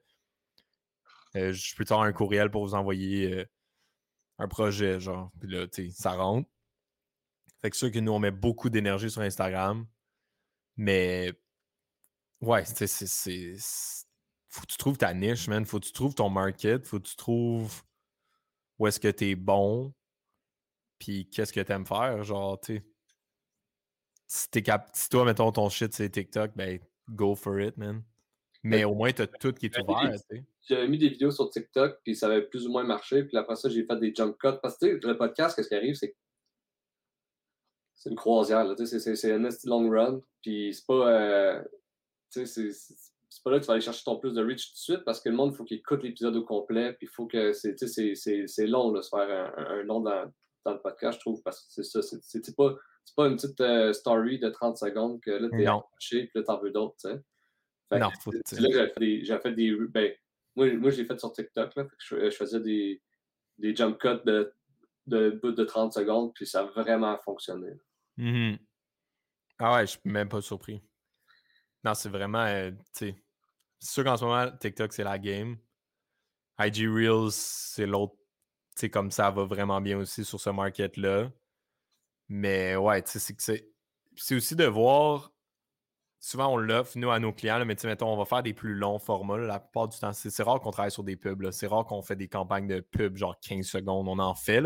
euh, je peux faire un courriel pour vous envoyer euh, un projet, genre. Puis là, ça rentre. Fait que sûr que nous, on met beaucoup d'énergie sur Instagram. Mais ouais, c'est. Faut que tu trouves ta niche, man. Faut que tu trouves ton market. Faut que tu trouves où est-ce que tu es bon puis qu'est-ce que t'aimes faire, genre, tu si, cap... si toi, mettons, ton shit, c'est TikTok, ben, go for it, man. Mais au moins, t'as tout qui est ouvert, tu J'avais mis des vidéos sur TikTok, puis ça avait plus ou moins marché, puis après ça, j'ai fait des jump cuts. Parce que, le podcast, qu'est-ce qui arrive, c'est c'est une croisière, là, c'est un long run, puis c'est pas... Euh, tu sais, c'est pas là que tu vas aller chercher ton plus de reach tout de suite parce que le monde, il faut qu'il écoute l'épisode au complet, puis il faut que c'est long de se faire un, un long dans, dans le podcast, je trouve, parce que c'est ça. C'est pas, pas une petite euh, story de 30 secondes que là, t'es accroché et là, t'en veux d'autres, tu sais. non, faut C'est là que j'ai fait des. J'ai fait des ben, moi, moi j'ai fait sur TikTok, là, je, faisais des, des jump cuts de, de, de 30 secondes, puis ça a vraiment fonctionné. Mm-hmm. Ah ouais, je suis même pas surpris. Non, c'est vraiment, euh, tu sais, c'est sûr qu'en ce moment, TikTok, c'est la game. IG Reels, c'est l'autre c'est comme ça va vraiment bien aussi sur ce market-là. Mais ouais, que c'est. C'est aussi de voir. Souvent, on l'offre, nous, à nos clients, là, mais mettons, on va faire des plus longs formats. la plupart du temps, c'est rare qu'on travaille sur des pubs. C'est rare qu'on fait des campagnes de pubs, genre 15 secondes. On en fait.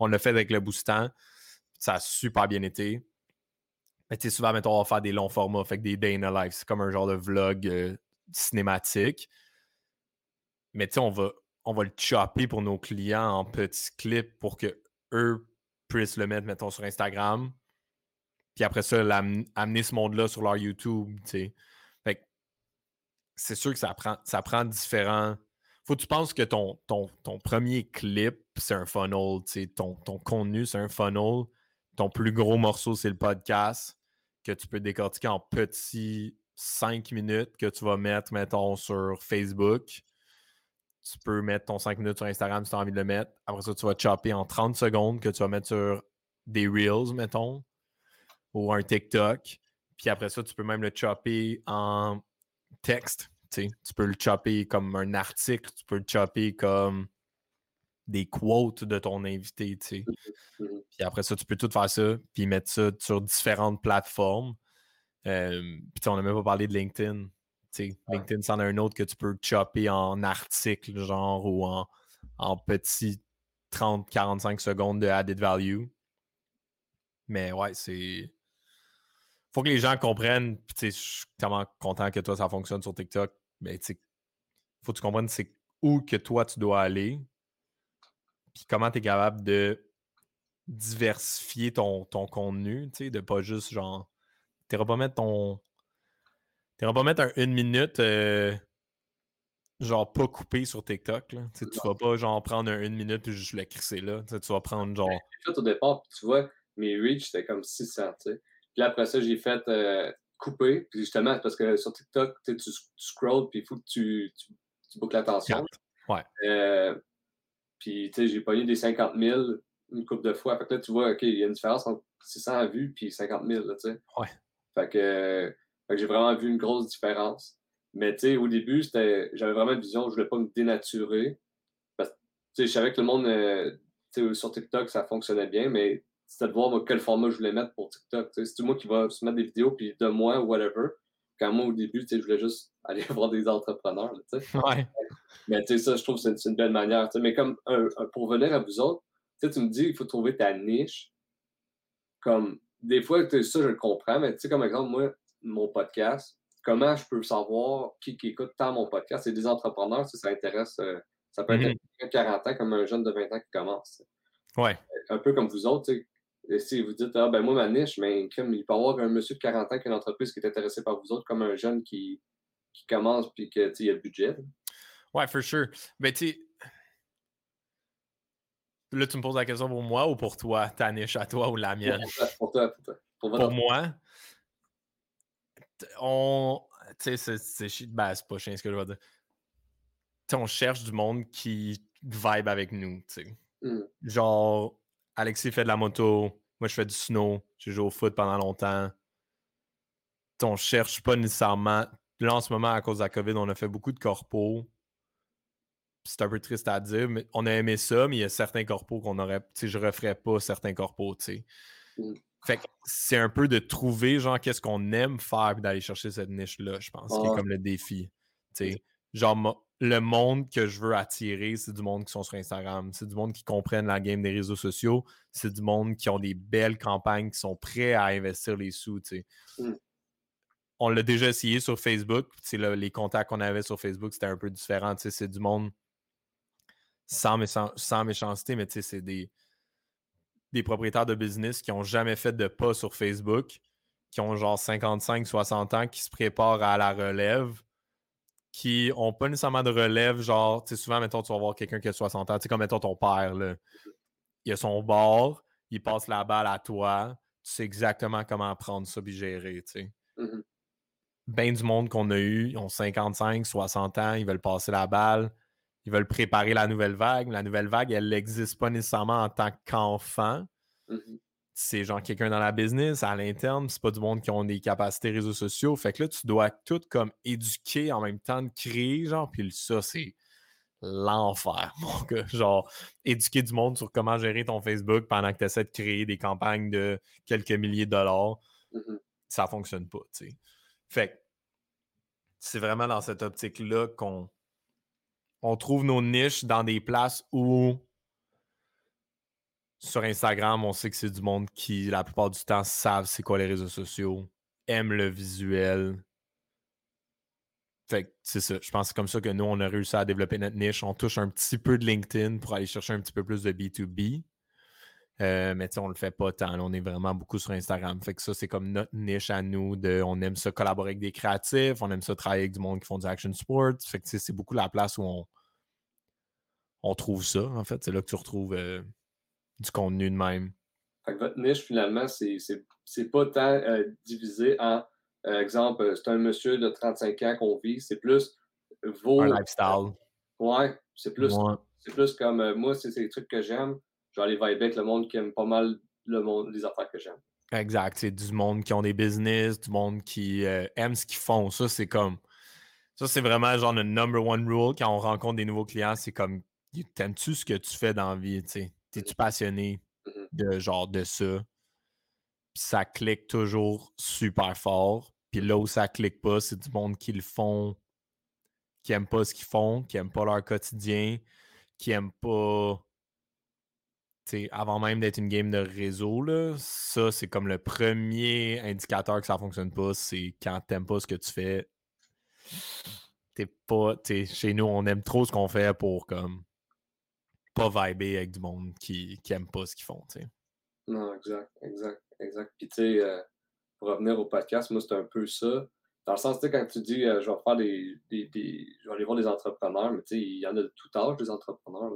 On l'a fait avec le boostant. Ça a super bien été. Mais tu souvent, mettons, on va faire des longs formats, fait des day in a life. C'est comme un genre de vlog euh, cinématique. Mais tu sais, on va, on va le chopper pour nos clients en petits clips pour que eux puissent le mettre, mettons, sur Instagram. Puis après ça, amener ce monde-là sur leur YouTube. c'est sûr que ça prend, ça prend différents. Faut que tu penses que ton, ton, ton premier clip, c'est un funnel. Ton, ton contenu, c'est un funnel. Ton plus gros morceau, c'est le podcast que tu peux décortiquer en petits 5 minutes que tu vas mettre, mettons, sur Facebook tu peux mettre ton 5 minutes sur Instagram si tu as envie de le mettre. Après ça, tu vas chopper en 30 secondes que tu vas mettre sur des Reels, mettons, ou un TikTok. Puis après ça, tu peux même le chopper en texte. Tu peux le chopper comme un article, tu peux le chopper comme des quotes de ton invité. Mmh mmh puis après ça, tu peux tout faire ça, puis mettre ça sur différentes plateformes. Euh, puis on n'a même pas parlé de LinkedIn. LinkedIn, c'en a un autre que tu peux chopper en article, genre, ou en, en petit 30-45 secondes de added value. Mais ouais, c'est. Faut que les gens comprennent. Je suis tellement content que toi, ça fonctionne sur TikTok. Mais tu faut que tu comprennes c'est où que toi, tu dois aller. Puis comment tu es capable de diversifier ton, ton contenu, tu sais, de pas juste genre. Tu pas mettre ton, tu vas pas mettre un une minute euh, genre pas coupé sur TikTok. Là. Tu vas pas genre prendre une minute et juste le crisser là. tu vas prendre genre. J'ai fait au départ, tu vois, mes reach c'était comme 600. sais. Puis après ça, j'ai fait euh, couper. Puis justement, parce que sur TikTok, tu, tu scrolls, puis il faut que tu, tu, tu boucles l'attention. Ouais. Euh, puis tu sais, j'ai pogné des 50 000 une couple de fois. Fait que là, tu vois, OK, il y a une différence entre 600 vues puis 50 000. Là, sais. ouais. Fait que, que j'ai vraiment vu une grosse différence. Mais tu sais, au début, j'avais vraiment une vision, je voulais pas me dénaturer. Parce que je savais que le monde, euh, sur TikTok, ça fonctionnait bien, mais c'était de voir moi, quel format je voulais mettre pour TikTok. C'est moi qui va se mettre des vidéos, puis de moi, whatever. Quand moi, au début, je voulais juste aller voir des entrepreneurs. ouais. Mais tu sais, ça, je trouve que c'est une belle manière. Mais comme pour venir à vous autres, tu me dis, il faut trouver ta niche. Comme, des fois, ça, je le comprends, mais tu sais, comme exemple, moi, mon podcast, comment je peux savoir qui, écoute tant mon podcast? C'est des entrepreneurs, ça intéresse. Euh, ça peut être un 40 ans comme un jeune de 20 ans qui commence. Ouais. Un peu comme vous autres, si vous dites, ah ben moi, ma niche, mais il peut y avoir un monsieur de 40 ans qui a une entreprise qui est intéressé par vous autres, comme un jeune qui, qui commence puis qu'il y a le budget. Ouais, for sure. Mais tu sais, là, tu me poses la question pour moi ou pour toi, ta niche à toi ou la mienne? Pour toi, pour toi. Pour, moi, on. Tu sais, c'est ben, pas chiant ce que je vais dire. on cherche du monde qui vibe avec nous, tu sais. Mmh. Genre, Alexis fait de la moto, moi je fais du snow, j'ai joué au foot pendant longtemps. on cherche pas nécessairement. Là, en ce moment, à cause de la COVID, on a fait beaucoup de corpos. C'est un peu triste à dire, mais on a aimé ça, mais il y a certains corpos qu'on aurait. Tu sais, je referais pas certains corpos, tu sais. Mmh. Fait que c'est un peu de trouver, genre, qu'est-ce qu'on aime faire et d'aller chercher cette niche-là, je pense, qui est comme le défi. sais Genre, le monde que je veux attirer, c'est du monde qui sont sur Instagram. C'est du monde qui comprennent la game des réseaux sociaux. C'est du monde qui ont des belles campagnes, qui sont prêts à investir les sous, tu sais. Mmh. On l'a déjà essayé sur Facebook. Là, les contacts qu'on avait sur Facebook, c'était un peu différent. C'est du monde sans, sans méchanceté, mais c'est des des propriétaires de business qui n'ont jamais fait de pas sur Facebook, qui ont genre 55, 60 ans, qui se préparent à la relève, qui n'ont pas nécessairement de relève, genre, tu sais, souvent, mettons, tu vas voir quelqu'un qui a 60 ans, tu sais, comme, mettons, ton père, là. Il a son bord, il passe la balle à toi, tu sais exactement comment prendre ça et gérer, tu sais. Mm-hmm. Ben du monde qu'on a eu, ils ont 55, 60 ans, ils veulent passer la balle, ils veulent préparer la nouvelle vague. La nouvelle vague, elle n'existe pas nécessairement en tant qu'enfant. Mm-hmm. C'est genre quelqu'un dans la business, à l'interne, c'est pas du monde qui ont des capacités réseaux sociaux. Fait que là, tu dois tout comme éduquer en même temps de créer, genre, puis ça, c'est l'enfer, mon gars. Genre, éduquer du monde sur comment gérer ton Facebook pendant que tu essaies de créer des campagnes de quelques milliers de dollars, mm-hmm. ça fonctionne pas, tu sais. Fait que c'est vraiment dans cette optique-là qu'on on trouve nos niches dans des places où sur Instagram, on sait que c'est du monde qui, la plupart du temps, savent c'est quoi les réseaux sociaux, aiment le visuel. Fait que c'est ça. Je pense que c'est comme ça que nous, on a réussi à développer notre niche. On touche un petit peu de LinkedIn pour aller chercher un petit peu plus de B2B. Euh, mais on le fait pas tant. on est vraiment beaucoup sur Instagram. Fait que ça, c'est comme notre niche à nous. De, on aime ça collaborer avec des créatifs, on aime ça travailler avec du monde qui font du action sport. Fait que c'est beaucoup la place où on, on trouve ça, en fait. C'est là que tu retrouves euh, du contenu de même. Fait que votre niche, finalement, c'est pas tant euh, divisé en, euh, exemple, c'est un monsieur de 35 ans qu'on vit, c'est plus vos... Un lifestyle. Ouais, c'est plus, plus comme, moi, c'est des trucs que j'aime, je vais aller vibrer avec le monde qui aime pas mal le monde, les affaires que j'aime. Exact, c'est du monde qui ont des business, du monde qui aime ce qu'ils font. Ça, c'est comme... Ça, c'est vraiment genre le number one rule quand on rencontre des nouveaux clients, c'est comme T'aimes-tu ce que tu fais dans la vie? T'es-tu passionné mmh de genre de ça? ça clique toujours super fort. Puis là où ça clique pas, c'est du monde qui le font, qui aiment pas ce qu'ils font, qui aiment pas leur quotidien, qui aiment pas. sais, avant même d'être une game de réseau, là, ça, c'est comme le premier indicateur que ça fonctionne pas. C'est quand t'aimes pas ce que tu fais. T'es pas. chez nous, on aime trop ce qu'on fait pour comme pas vibrer avec du monde qui, qui aime pas ce qu'ils font. Non, exact, exact, exact. Puis tu sais, euh, pour revenir au podcast, moi, c'est un peu ça. Dans le sens, tu sais, quand tu dis euh, je vais faire des, des, Je vais aller voir des entrepreneurs, mais tu sais, il y en a de tout âge, des entrepreneurs.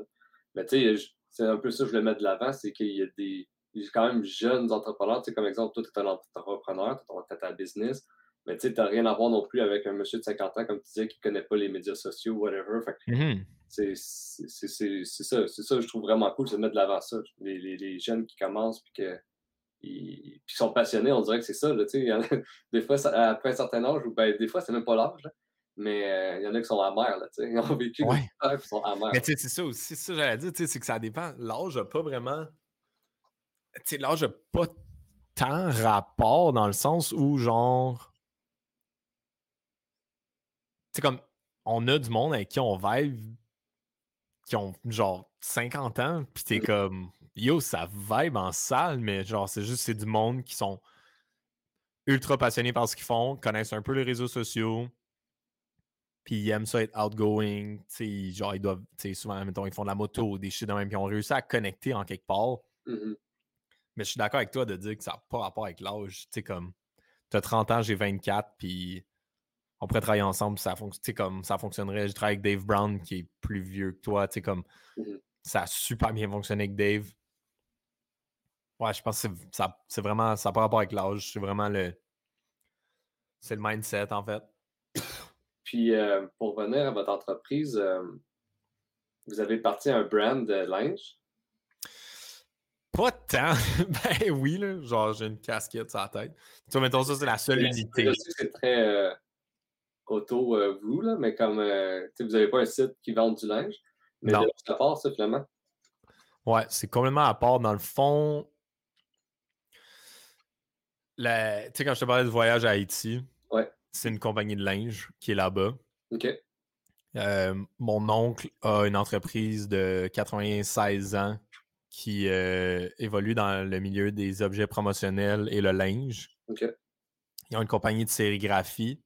Mais tu sais, c'est un peu ça que je voulais mettre de l'avant, c'est qu'il y a des quand même jeunes entrepreneurs. Tu sais, comme exemple, toi, tu es un entrepreneur, tu as ta business, mais tu sais, tu n'as rien à voir non plus avec un monsieur de 50 ans, comme tu disais, qui ne connaît pas les médias sociaux, whatever. Fait mm-hmm. c'est ça. C'est ça, je trouve vraiment cool, c'est de mettre de l'avant ça. Les, les, les, jeunes qui commencent, puis que ils, sont passionnés, on dirait que c'est ça. Là, des fois, après un certain âge, ou ben, des fois, c'est même pas l'âge, mais euh, il y en a qui sont amers. Là, ils ont vécu ouais. des qui sont amers. Mais c'est ça aussi, ça j'allais dire, c'est que ça dépend. L'âge n'a pas vraiment. L'âge n'a pas tant rapport dans le sens où, genre. C'est comme. On a du monde avec qui on vibe qui ont genre 50 ans, puis t'es mmh. comme yo, ça vibe en salle, mais genre, c'est juste, c'est du monde qui sont ultra passionnés par ce qu'ils font, connaissent un peu les réseaux sociaux, puis ils aiment ça être outgoing, tu genre, ils doivent, tu sais, souvent, mettons, ils font de la moto, des shit de même, puis ils ont réussi à connecter en quelque part. Mmh mais je suis d'accord avec toi de dire que ça n'a pas rapport avec l'âge, tu sais, comme, t'as 30 ans, j'ai 24, puis on pourrait travailler ensemble, ça, comme, ça fonctionnerait. Je travaille avec Dave Brown, qui est plus vieux que toi, comme, mmh ça a super bien fonctionné avec Dave. Ouais, je pense que c'est vraiment. Ça n'a pas rapport avec l'âge. C'est vraiment le. C'est le mindset, en fait. Puis, euh, pour revenir à votre entreprise, euh, vous avez parti un brand de linge? Pas tant. ben oui, là. Genre, j'ai une casquette sur la tête. Tu vois, mettons, ça, c'est la que c'est très euh, auto-vous, là, mais comme vous n'avez pas un site qui vend du linge. Mais non. à part, ça, finalement. Ouais, c'est complètement à part. Dans le fond, tu sais, quand je te parlais de voyage à Haïti, c'est une compagnie de linge qui est là-bas. OK. Euh, mon oncle a une entreprise de 96 ans qui euh, évolue dans le milieu des objets promotionnels et le linge. OK. Ils ont une compagnie de sérigraphie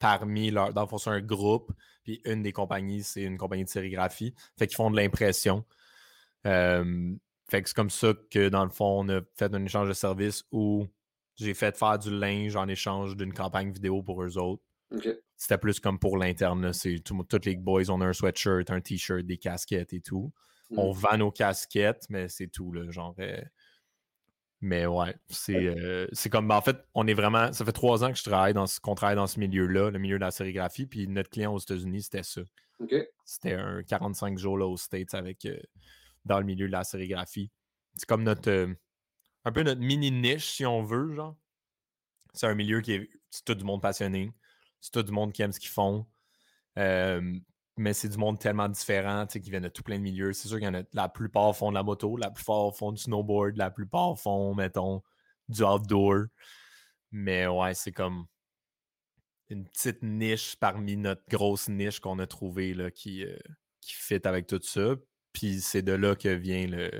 parmi leur. Dans le fond, c'est un groupe. Puis une des compagnies, c'est une compagnie de sérigraphie. Fait qu'ils font de l'impression. Euh, fait que c'est comme ça que, dans le fond, on a fait un échange de services où j'ai fait faire du linge en échange d'une campagne vidéo pour eux autres. C'était plus comme pour l'interne. C'est tous les boys, on a un sweatshirt, un t-shirt, des casquettes et tout. On mm. vend nos casquettes, mais c'est tout, là, genre. Euh, mais ouais, euh, c'est comme. Ben, en fait, on est vraiment. Ça fait trois ans que je travaille dans qu'on travaille dans ce milieu-là, le milieu de la sérigraphie. Puis notre client aux États-Unis, c'était ça. C'était un 45 jours là aux States avec euh, dans le milieu de la sérigraphie. C'est comme notre un peu notre mini niche, si on veut, genre. C'est un milieu qui est. C'est tout du monde passionné. C'est tout du monde qui aime ce qu'ils font. Mais c'est du monde tellement différent, tu qui viennent de tout plein de milieux. C'est sûr qu'il y en a. La plupart font de la moto, la plupart font du snowboard, la plupart font, mettons, du outdoor. Mais ouais, c'est comme une petite niche parmi notre grosse niche qu'on a trouvée qui, euh, qui fit avec tout ça. Puis c'est de là que vient le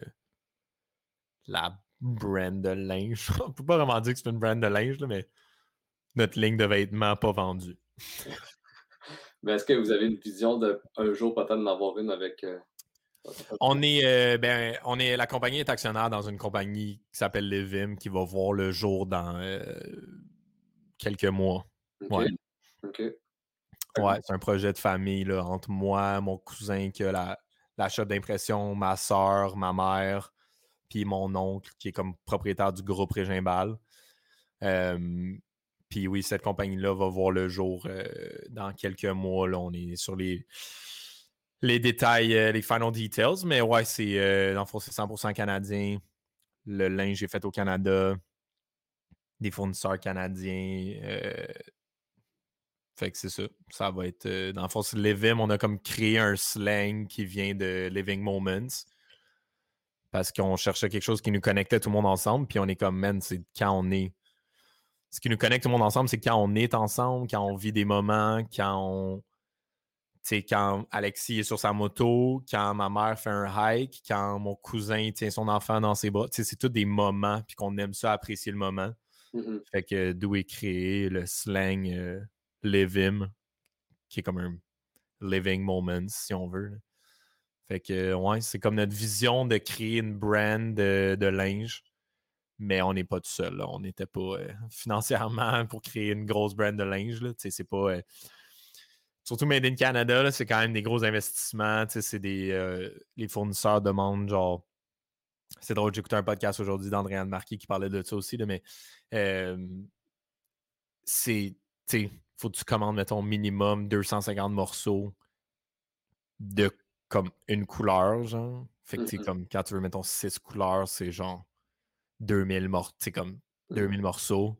la brand de linge. On peut pas vraiment dire que c'est une brand de linge, mais notre ligne de vêtements pas vendue. Mais est-ce que vous avez une vision de un jour peut-être d'en avoir une avec. Euh, on est, euh, ben, on est, la compagnie est actionnaire dans une compagnie qui s'appelle Levim qui va voir le jour dans euh, quelques mois. Ouais. Ouais, c'est un projet de famille là, entre moi, mon cousin qui a la, la shop d'impression, ma soeur, ma mère, puis mon oncle qui est comme propriétaire du groupe Régimbal. Puis oui, cette compagnie-là va voir le jour euh, dans quelques mois. Là, on est sur les, les détails, euh, les final details, mais ouais, c'est euh, dans c'est 100% canadien. Le linge est fait au Canada, des fournisseurs canadiens. fait que c'est ça. Ça va être. dans le fond, c'est Living. On a comme créé un slang qui vient de Living Moments parce qu'on cherchait quelque chose qui nous connectait tout le monde ensemble, puis on est comme, man, c'est quand on est. Ce qui nous connecte tout le monde ensemble, c'est quand on est ensemble, quand on vit des moments, quand on. Tu sais, quand Alexis est sur sa moto, quand ma mère fait un hike, quand mon cousin tient son enfant dans ses bras. C'est tous des moments, puis qu'on aime ça, apprécier le moment. Mm-hmm. Fait que d'où est créé le slang euh, Livim, qui est comme un living moment, si on veut. Fait que, ouais, c'est comme notre vision de créer une brand de, linge, Mais on n'est pas tout seul. On n'était pas euh, financièrement pour créer une grosse brand de linge. C'est pas. Euh, surtout Made in Canada, c'est quand même des gros investissements. C'est des. les fournisseurs demandent genre. C'est drôle, écouté un podcast aujourd'hui d'Andréane Marquis qui parlait de ça aussi, là, mais c'est. Faut que tu commandes, mettons, minimum 250 morceaux de comme une couleur, genre. Fait que, mmh comme quand tu veux, mettons, six couleurs, c'est genre 2000 morceaux, c'est comme 2000 mmh morceaux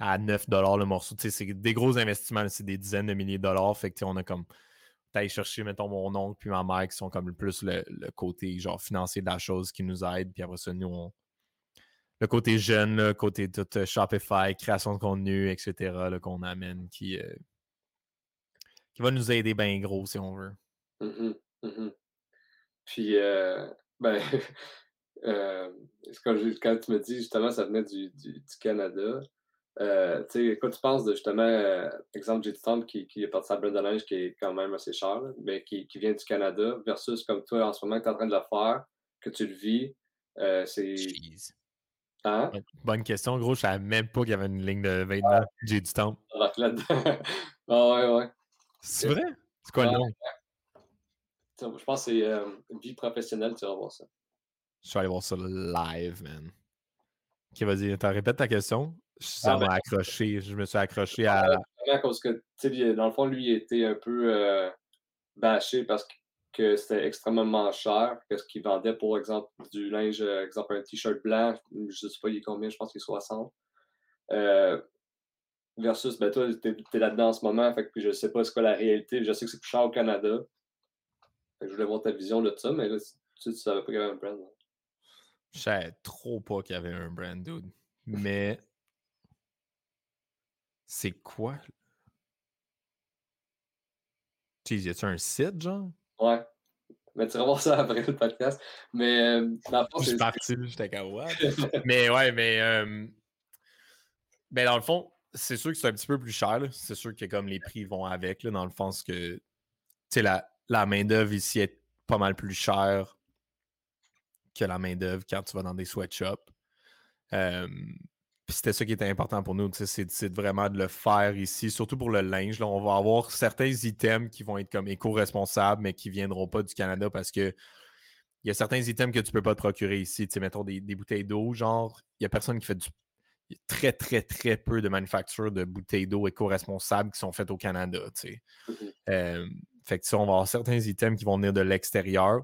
à 9 le morceau. C'est des gros investissements, c'est des dizaines de milliers de dollars. Fait que, on a comme. T'as chercher, mettons, mon oncle puis ma mère qui sont comme le plus le, côté genre financier de la chose qui nous aide. Puis après ça, nous, on, le côté jeune, le côté tout euh, Shopify, création de contenu, etc., qu'on amène qui, euh, qui va nous aider bien gros si on veut. Mmh mmh Puis, euh, ben, euh, quand, quand, tu me dis justement ça venait du, du, du Canada, euh, tu sais, quand tu penses de justement, euh, exemple, J.T. Stomp qui, qui est parti à de linge qui est quand même assez cher, mais qui, qui, vient du Canada, versus comme toi en ce moment, tu es en train de le faire, que tu le vis, euh, c'est. Hein? Bonne question, gros. Je savais même pas qu'il y avait une ligne de vêtements ouais. J.T. Stomp. ah ouais, ouais. C'est vrai? C'est quoi le nom? Je pense que c'est euh, vie professionnelle, tu vas voir ça. Je vais aller voir ça live, man. Ok, vas-y, répète ta question. Ça ah, m'a ben, accroché. Je me suis accroché à. À cause que, dans le fond, lui, il était un peu euh, bâché parce que c'était extrêmement cher. Qu'est-ce qu'il vendait, pour exemple, du linge, euh, exemple, un t-shirt blanc, je ne sais pas, il est combien, je pense qu'il est 60. Euh, versus, ben toi, tu es, là-dedans en ce moment, fait que je ne sais pas ce qu'est la réalité. Je sais que c'est plus cher au Canada je voulais voir ta vision de ça, mais là, tu, ne savais pas qu'il y avait un brand. Je savais trop pas qu'il y avait un brand, dude. Mais c'est quoi? Tu y a-tu un site, genre? Ouais. Mais tu vas voir ça après le podcast. Mais euh, dans le fond, Je suis parti, j'étais comme Mais ouais, mais. Euh, ben, dans le fond, c'est sûr que c'est un petit peu plus cher. C'est sûr que comme les prix vont avec, là, dans le sens que. Tu sais, la, la main-d'œuvre ici est pas mal plus chère que la main-d'œuvre quand tu vas dans des sweatshops. Euh, c'était ça qui était important pour nous, c'est vraiment de le faire ici, surtout pour le linge. Là, on va avoir certains items qui vont être comme éco-responsables, mais qui ne viendront pas du Canada parce que il y a certains items que tu ne peux pas te procurer ici. Tu mettons des, bouteilles d'eau, genre, il n'y a personne qui fait du. Il y a très, très, très peu de manufactures de bouteilles d'eau éco-responsables qui sont faites au Canada. Euh, fait que on va avoir certains items qui vont venir de l'extérieur.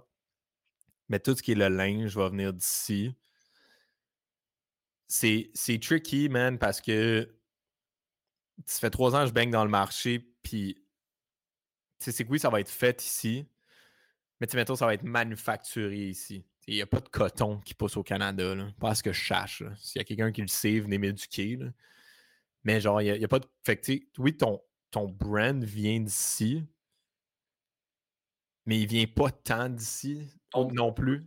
Mais tout ce qui est le linge va venir d'ici. C'est tricky, man, parce que ça fait trois ans que je baigne dans le marché, puis c'est que oui, ça va être fait ici, mais tu mettons, ça va être manufacturé ici. Il n'y a pas de coton qui pousse au Canada, là, pas ce que je cherche. S'il y a quelqu'un qui le sait, venez m'éduquer. Mais genre, il n'y a, pas de. Fait que, oui, ton, ton brand vient d'ici, mais il vient pas tant d'ici non plus.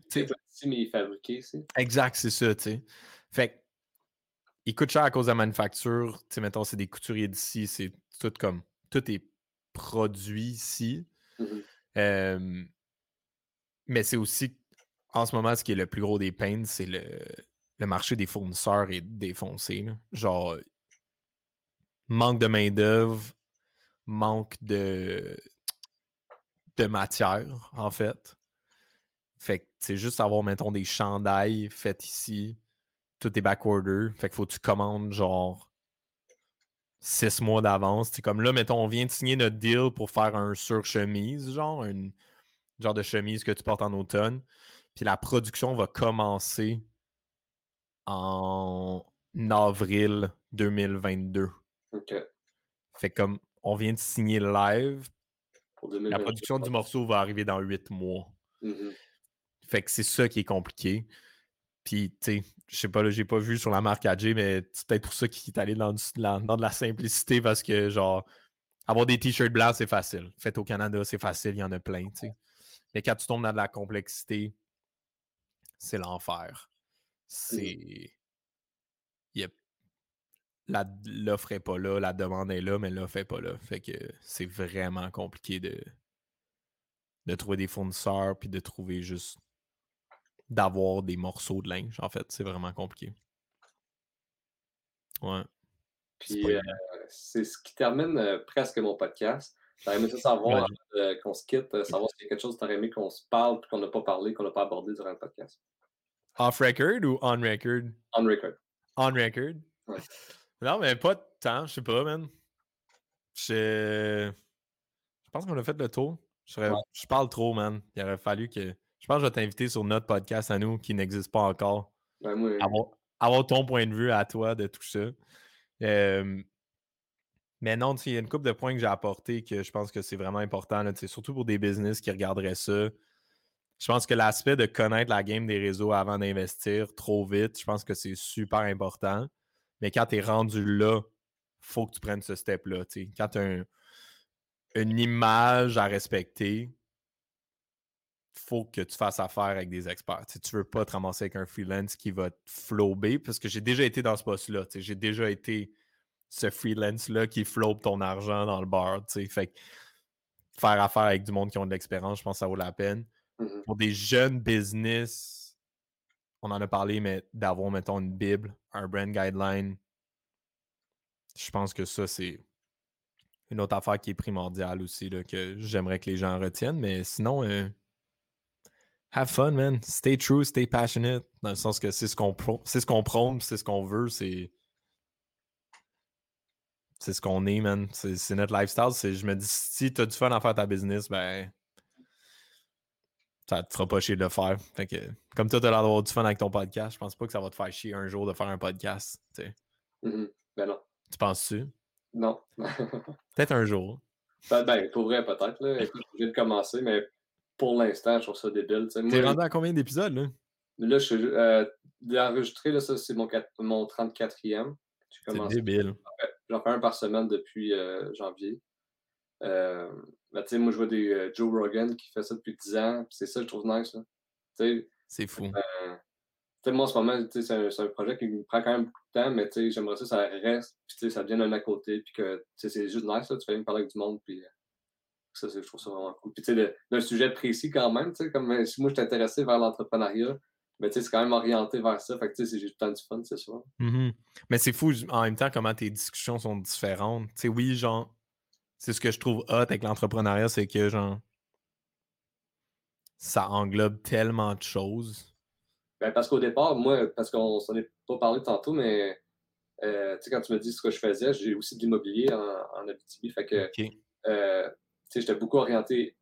mais il est fabriqué, Exact, c'est ça, tu sais. Fait il coûte cher à cause de la manufacture. Tu sais, mettons, c'est des couturiers d'ici, c'est tout comme. Tout est produit ici. Mmh mais c'est aussi, en ce moment, ce qui est le plus gros des peines, c'est le, le marché des fournisseurs est défoncé. Genre, manque de main-d'œuvre, manque de, de matière, en fait. Fait que c'est juste avoir, mettons, des chandails faits ici. Tout est backorder. Fait qu'il faut que tu commandes genre six mois d'avance. C'est comme là, mettons, on vient de signer notre deal pour faire un sur-chemise, genre, une genre de chemise que tu portes en automne. Puis la production va commencer en avril 2022. OK. Fait comme on vient de signer live, la production du morceau va arriver dans huit mois. Mmh fait que c'est ça qui est compliqué. Puis, tu sais, je sais pas, j'ai pas vu sur la marque AJ, mais c'est peut-être pour ça qu'il est allé dans, dans, de la simplicité parce que, genre, avoir des t-shirts blancs, c'est facile. Fait au Canada, c'est facile, il y en a plein, tu sais. Mais quand tu tombes dans de la complexité, c'est l'enfer. C'est. L'offre n'est pas là, la demande est là, mais l'offre n'est pas là. Fait que c'est vraiment compliqué de, de trouver des fournisseurs puis de trouver juste d'avoir des morceaux de linge, en fait. C'est vraiment compliqué. Ouais. Puis euh, c'est ce qui termine euh, presque mon podcast. J'aurais aimé ça savoir, euh, qu'on se quitte, savoir s'il y a quelque chose que tu aimé qu'on se parle et qu'on n'a pas parlé, qu'on n'a pas abordé durant le podcast? Off-record ou on-record? On-record. On-record? Ouais. Non, mais pas de temps, je sais pas, man. Je... je pense qu'on a fait le tour. Je, je parle trop, man. Il aurait fallu que. Je pense que je vais t'inviter sur notre podcast à nous qui n'existe pas encore. Ben, moi... avoir, ton point de vue à toi de tout ça. mais non, il y a une couple de points que j'ai apportés que je pense que c'est vraiment important, là, surtout pour des business qui regarderaient ça. Je pense que l'aspect de connaître la game des réseaux avant d'investir trop vite, je pense que c'est super important. Mais quand tu es rendu là, faut que tu prennes ce step-là. Quand tu as une image à respecter, faut que tu fasses affaire avec des experts. Tu ne veux pas te ramasser avec un freelance qui va te flober, parce que j'ai déjà été dans ce poste-là. J'ai déjà été ce freelance-là qui flobe ton argent dans le bar. Fait que faire affaire avec du monde qui ont de l'expérience, je pense que ça vaut la peine. Mmh Pour des jeunes business, on en a parlé, mais d'avoir, mettons, une Bible, un brand guideline, je pense que ça, c'est une autre affaire qui est primordiale aussi, là, que j'aimerais que les gens retiennent. Mais sinon, euh, have fun, man. Stay true, stay passionate. Dans le sens que c'est ce qu'on c'est ce qu'on prône, c'est ce qu'on veut, c'est. C'est ce qu'on est, man. C'est notre lifestyle. Je me dis, si tu as du fun à faire ta business, ben. Ça te fera pas chier de le faire. Fait que, comme toi, tu as l'air d'avoir du fun avec ton podcast, je pense pas que ça va te faire chier un jour de faire un podcast. Mm Ben non. Tu penses-tu? Non. peut-être un jour. Ben, ben pour vrai, peut-être. Écoute, je de commencer, mais pour l'instant, je trouve ça débile. T'es rendu à combien d'épisodes, là? Là, je suis euh, d'enregistrer, là, ça, c'est mon, mon 34e. C'est débile. J'en fais un par semaine depuis euh, janvier. Euh, ben, moi, je vois des euh, Joe Rogan qui fait ça depuis 10 ans. C'est ça, je trouve nice. C'est fou. Euh, moi, en ce moment, c'est un, un, projet qui me prend quand même beaucoup de temps, mais j'aimerais ça, ça reste, puis ça devienne un à côté, puis que c'est juste nice. Là, tu fais même parler avec du monde, puis ça, je trouve ça vraiment cool. Puis, tu sais, d'un sujet précis quand même, tu sais, comme euh, si moi, je suis intéressé vers l'entrepreneuriat, mais tu sais, c'est quand même orienté vers ça. Fait que, tu sais, j'ai tout le temps du fun, c'est sûr. Mm-hmm. Mais c'est fou, en même temps, comment tes discussions sont différentes. Tu sais, oui, genre, c'est ce que je trouve hot avec l'entrepreneuriat, c'est que, genre, ça englobe tellement de choses. Ben, parce qu'au départ, moi, parce qu'on s'en est pas parlé tantôt, mais euh, tu sais, quand tu me dis ce que je faisais, j'ai aussi de l'immobilier en, en Abitibi. Fait que, euh, j'étais beaucoup orienté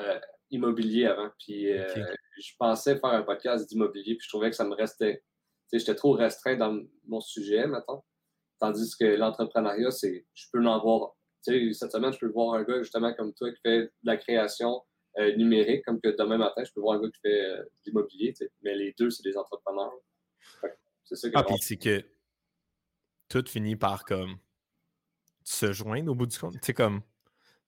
euh, immobilier avant. Puis euh, je pensais faire un podcast d'immobilier, puis je trouvais que ça me restait. J'étais trop restreint dans mon sujet, maintenant. Tandis que l'entrepreneuriat, c'est. Je peux en voir. Cette semaine, je peux voir un gars justement comme toi qui fait de la création euh, numérique, comme que demain matin, je peux voir un gars qui fait de l'immobilier. Mais les deux, c'est des entrepreneurs. C'est ça que. Ah, puis c'est que tout finit par comme se joindre au bout du compte. Tu sais, comme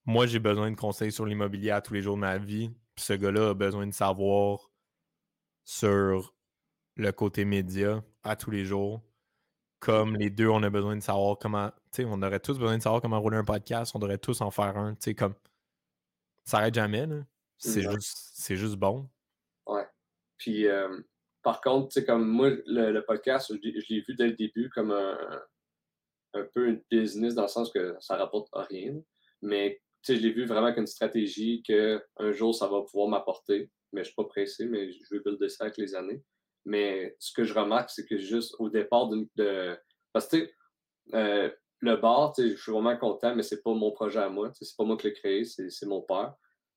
moi, j'ai besoin de conseils sur l'immobilier à tous les jours de ma vie. Puis ce gars-là a besoin de savoir sur le côté média à tous les jours. Comme les deux, on a besoin de savoir comment. Tu sais, on aurait tous besoin de savoir comment rouler un podcast. On devrait tous en faire un. Tu sais, comme. Ça n'arrête jamais, là. C'est juste, juste bon. Ouais. Puis, euh, par contre, tu sais, comme moi, le, podcast, je, l'ai vu dès le début comme un, un peu une business dans le sens que ça rapporte rien. Mais je l'ai vu vraiment comme une stratégie qu'un jour, ça va pouvoir m'apporter. Mais je ne suis pas pressé, mais je veux builder ça avec les années. Mais ce que je remarque, c'est que juste au départ de. Parce que, euh, le bar, je suis vraiment content, mais c'est pas mon projet à moi. C'est pas moi qui l'ai créé, c'est mon père.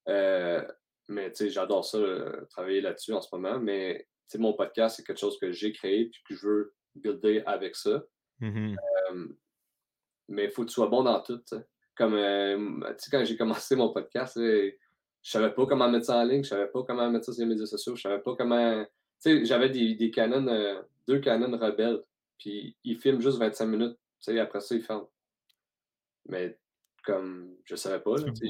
Euh, mais j'adore ça, euh, travailler là-dessus en ce moment. Mais mon podcast, c'est quelque chose que j'ai créé puis que je veux builder avec ça. Mm-hmm. mais il faut que tu sois bon dans tout. Comme, euh, tu sais, quand j'ai commencé mon podcast, je savais pas comment mettre ça en ligne, je savais pas comment mettre ça sur les médias sociaux, je savais pas comment. Tu sais, j'avais des, des canons, euh, deux canons rebelles, puis ils filment juste 25 minutes, tu sais, après ça, ils ferment. Mais comme, je savais pas, là, tu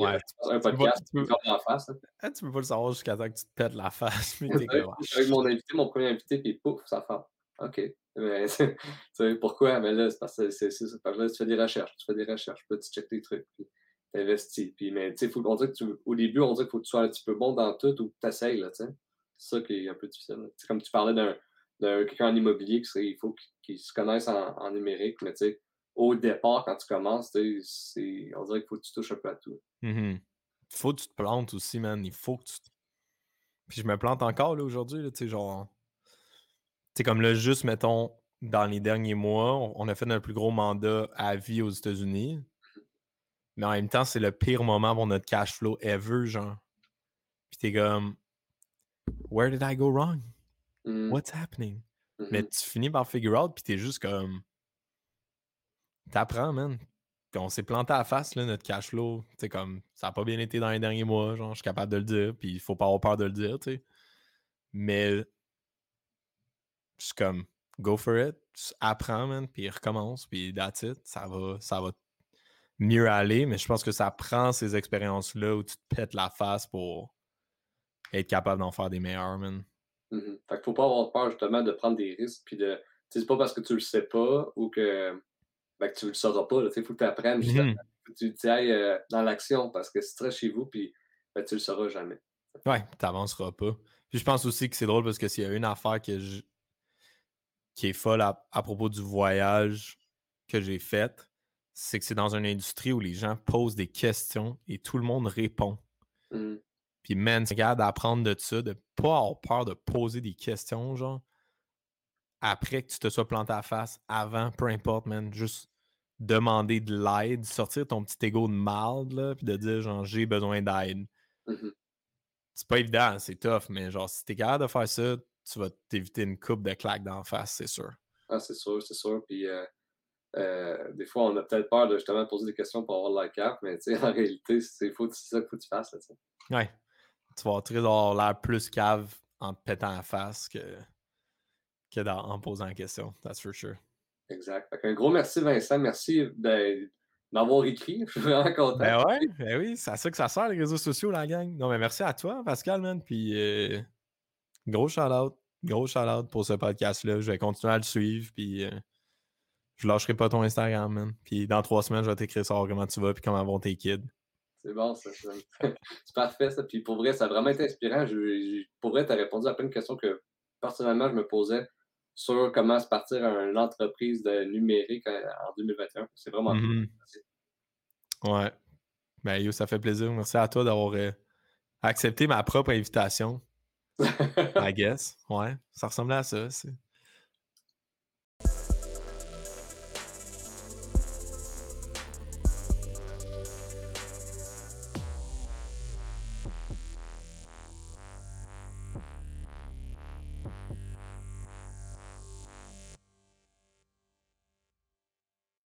un podcast, tu peux, tu la face. Ah, tu peux pas le savoir jusqu'à temps que tu te pètes la face. Mais avec mon invité, mon premier invité, puis pouf, ça ferme. OK. Mais, pourquoi? Mais là, c'est parce que c'est, parce que là, tu fais des recherches, tu fais des recherches, puis tu checkes tes trucs, puis tu investis. Puis, mais, tu sais, dirait que tu, au début, on dirait qu'il faut que tu sois un petit peu bon dans tout ou que tu essayes, là, tu sais. ça qui est un peu difficile. C'est comme tu parlais d'un quelqu'un en immobilier, il faut qu'il se connaisse en, numérique, mais tu sais, au départ, quand tu commences, on dirait qu'il faut que tu touches un peu à tout. Mm-hmm. Faut que tu te plantes aussi, man. Il faut que tu. Puis je me plante encore là aujourd'hui, tu sais, genre. Tu comme là, juste, mettons, dans les derniers mois, on a fait notre plus gros mandat à vie aux États-Unis. Mais en même temps, c'est le pire moment pour notre cash flow ever, genre. Puis t'es comme, Where did I go wrong? Mm. What's happening? Mais mm-hmm. tu finis par figure out, puis t'es juste comme. T'apprends, man. Puis on s'est planté à face, là, notre cash flow. Tu comme, ça n'a pas bien été dans les derniers mois, genre, je suis capable de le dire, puis il faut pas avoir peur de le dire, tu sais. Mais. Je suis comme, go for it, apprends, man, puis recommence, puis that's it. Ça va, ça va mieux aller, mais je pense que ça prend ces expériences-là où tu te pètes la face pour être capable d'en faire des meilleurs, man. Mm Fait qu'il faut pas avoir peur, justement, de prendre des risques, puis de. c'est pas parce que tu le sais pas ou que, ben, que tu le sauras pas, il faut que tu apprennes, mm tu ailles euh, dans l'action, parce que si tu restes chez vous, puis ben, tu le sauras jamais. Ouais, tu n'avanceras pas. Puis je pense aussi que c'est drôle parce que s'il y a une affaire que qui est folle à, propos du voyage que j'ai fait, c'est que c'est dans une industrie où les gens posent des questions et tout le monde répond. Mmh. Puis, man, c'est garde d'apprendre de ça, de pas avoir peur de poser des questions, genre, après que tu te sois planté à face, avant, peu importe, man, juste demander de l'aide, sortir ton petit ego de mal, là, puis de dire, genre, j'ai besoin d'aide. Mmh c'est pas évident, c'est tough, mais genre, si t'es capable de faire ça, tu vas t'éviter une coupe de claques d'en face, c'est sûr. Ah, c'est sûr, c'est sûr. Puis, euh, euh, des fois, on a peut-être peur de justement poser des questions pour avoir la carte, mais en réalité, c'est ça qu'il faut que tu fasses. Là, ouais. Tu vas très avoir l'air plus cave en te pétant la face que, que en posant la question. That's for sure. Exact. un gros merci, Vincent. Merci d'avoir écrit. Je suis vraiment content. Ben ouais, ben oui, c'est à ça que ça sert, les réseaux sociaux, la gang. Non, mais merci à toi, Pascal, man. Puis, euh, gros shout-out. Gros shout-out pour ce podcast-là. Je vais continuer à le suivre. Puis, euh, je lâcherai pas ton Instagram, man. Puis dans trois semaines, je vais t'écrire ça, comment tu vas, puis comment vont tes kids. C'est bon, ça. c'est parfait, ça. Puis pour vrai, ça a vraiment été inspirant. Je, pour vrai, tu as répondu à plein de questions que personnellement, je me posais sur comment se partir une entreprise de numérique en 2021. C'est vraiment mm Ouais. Ben, yo, ça fait plaisir. Merci à toi d'avoir euh, accepté ma propre invitation. I guess. Ouais. Ça ressemblait à ça.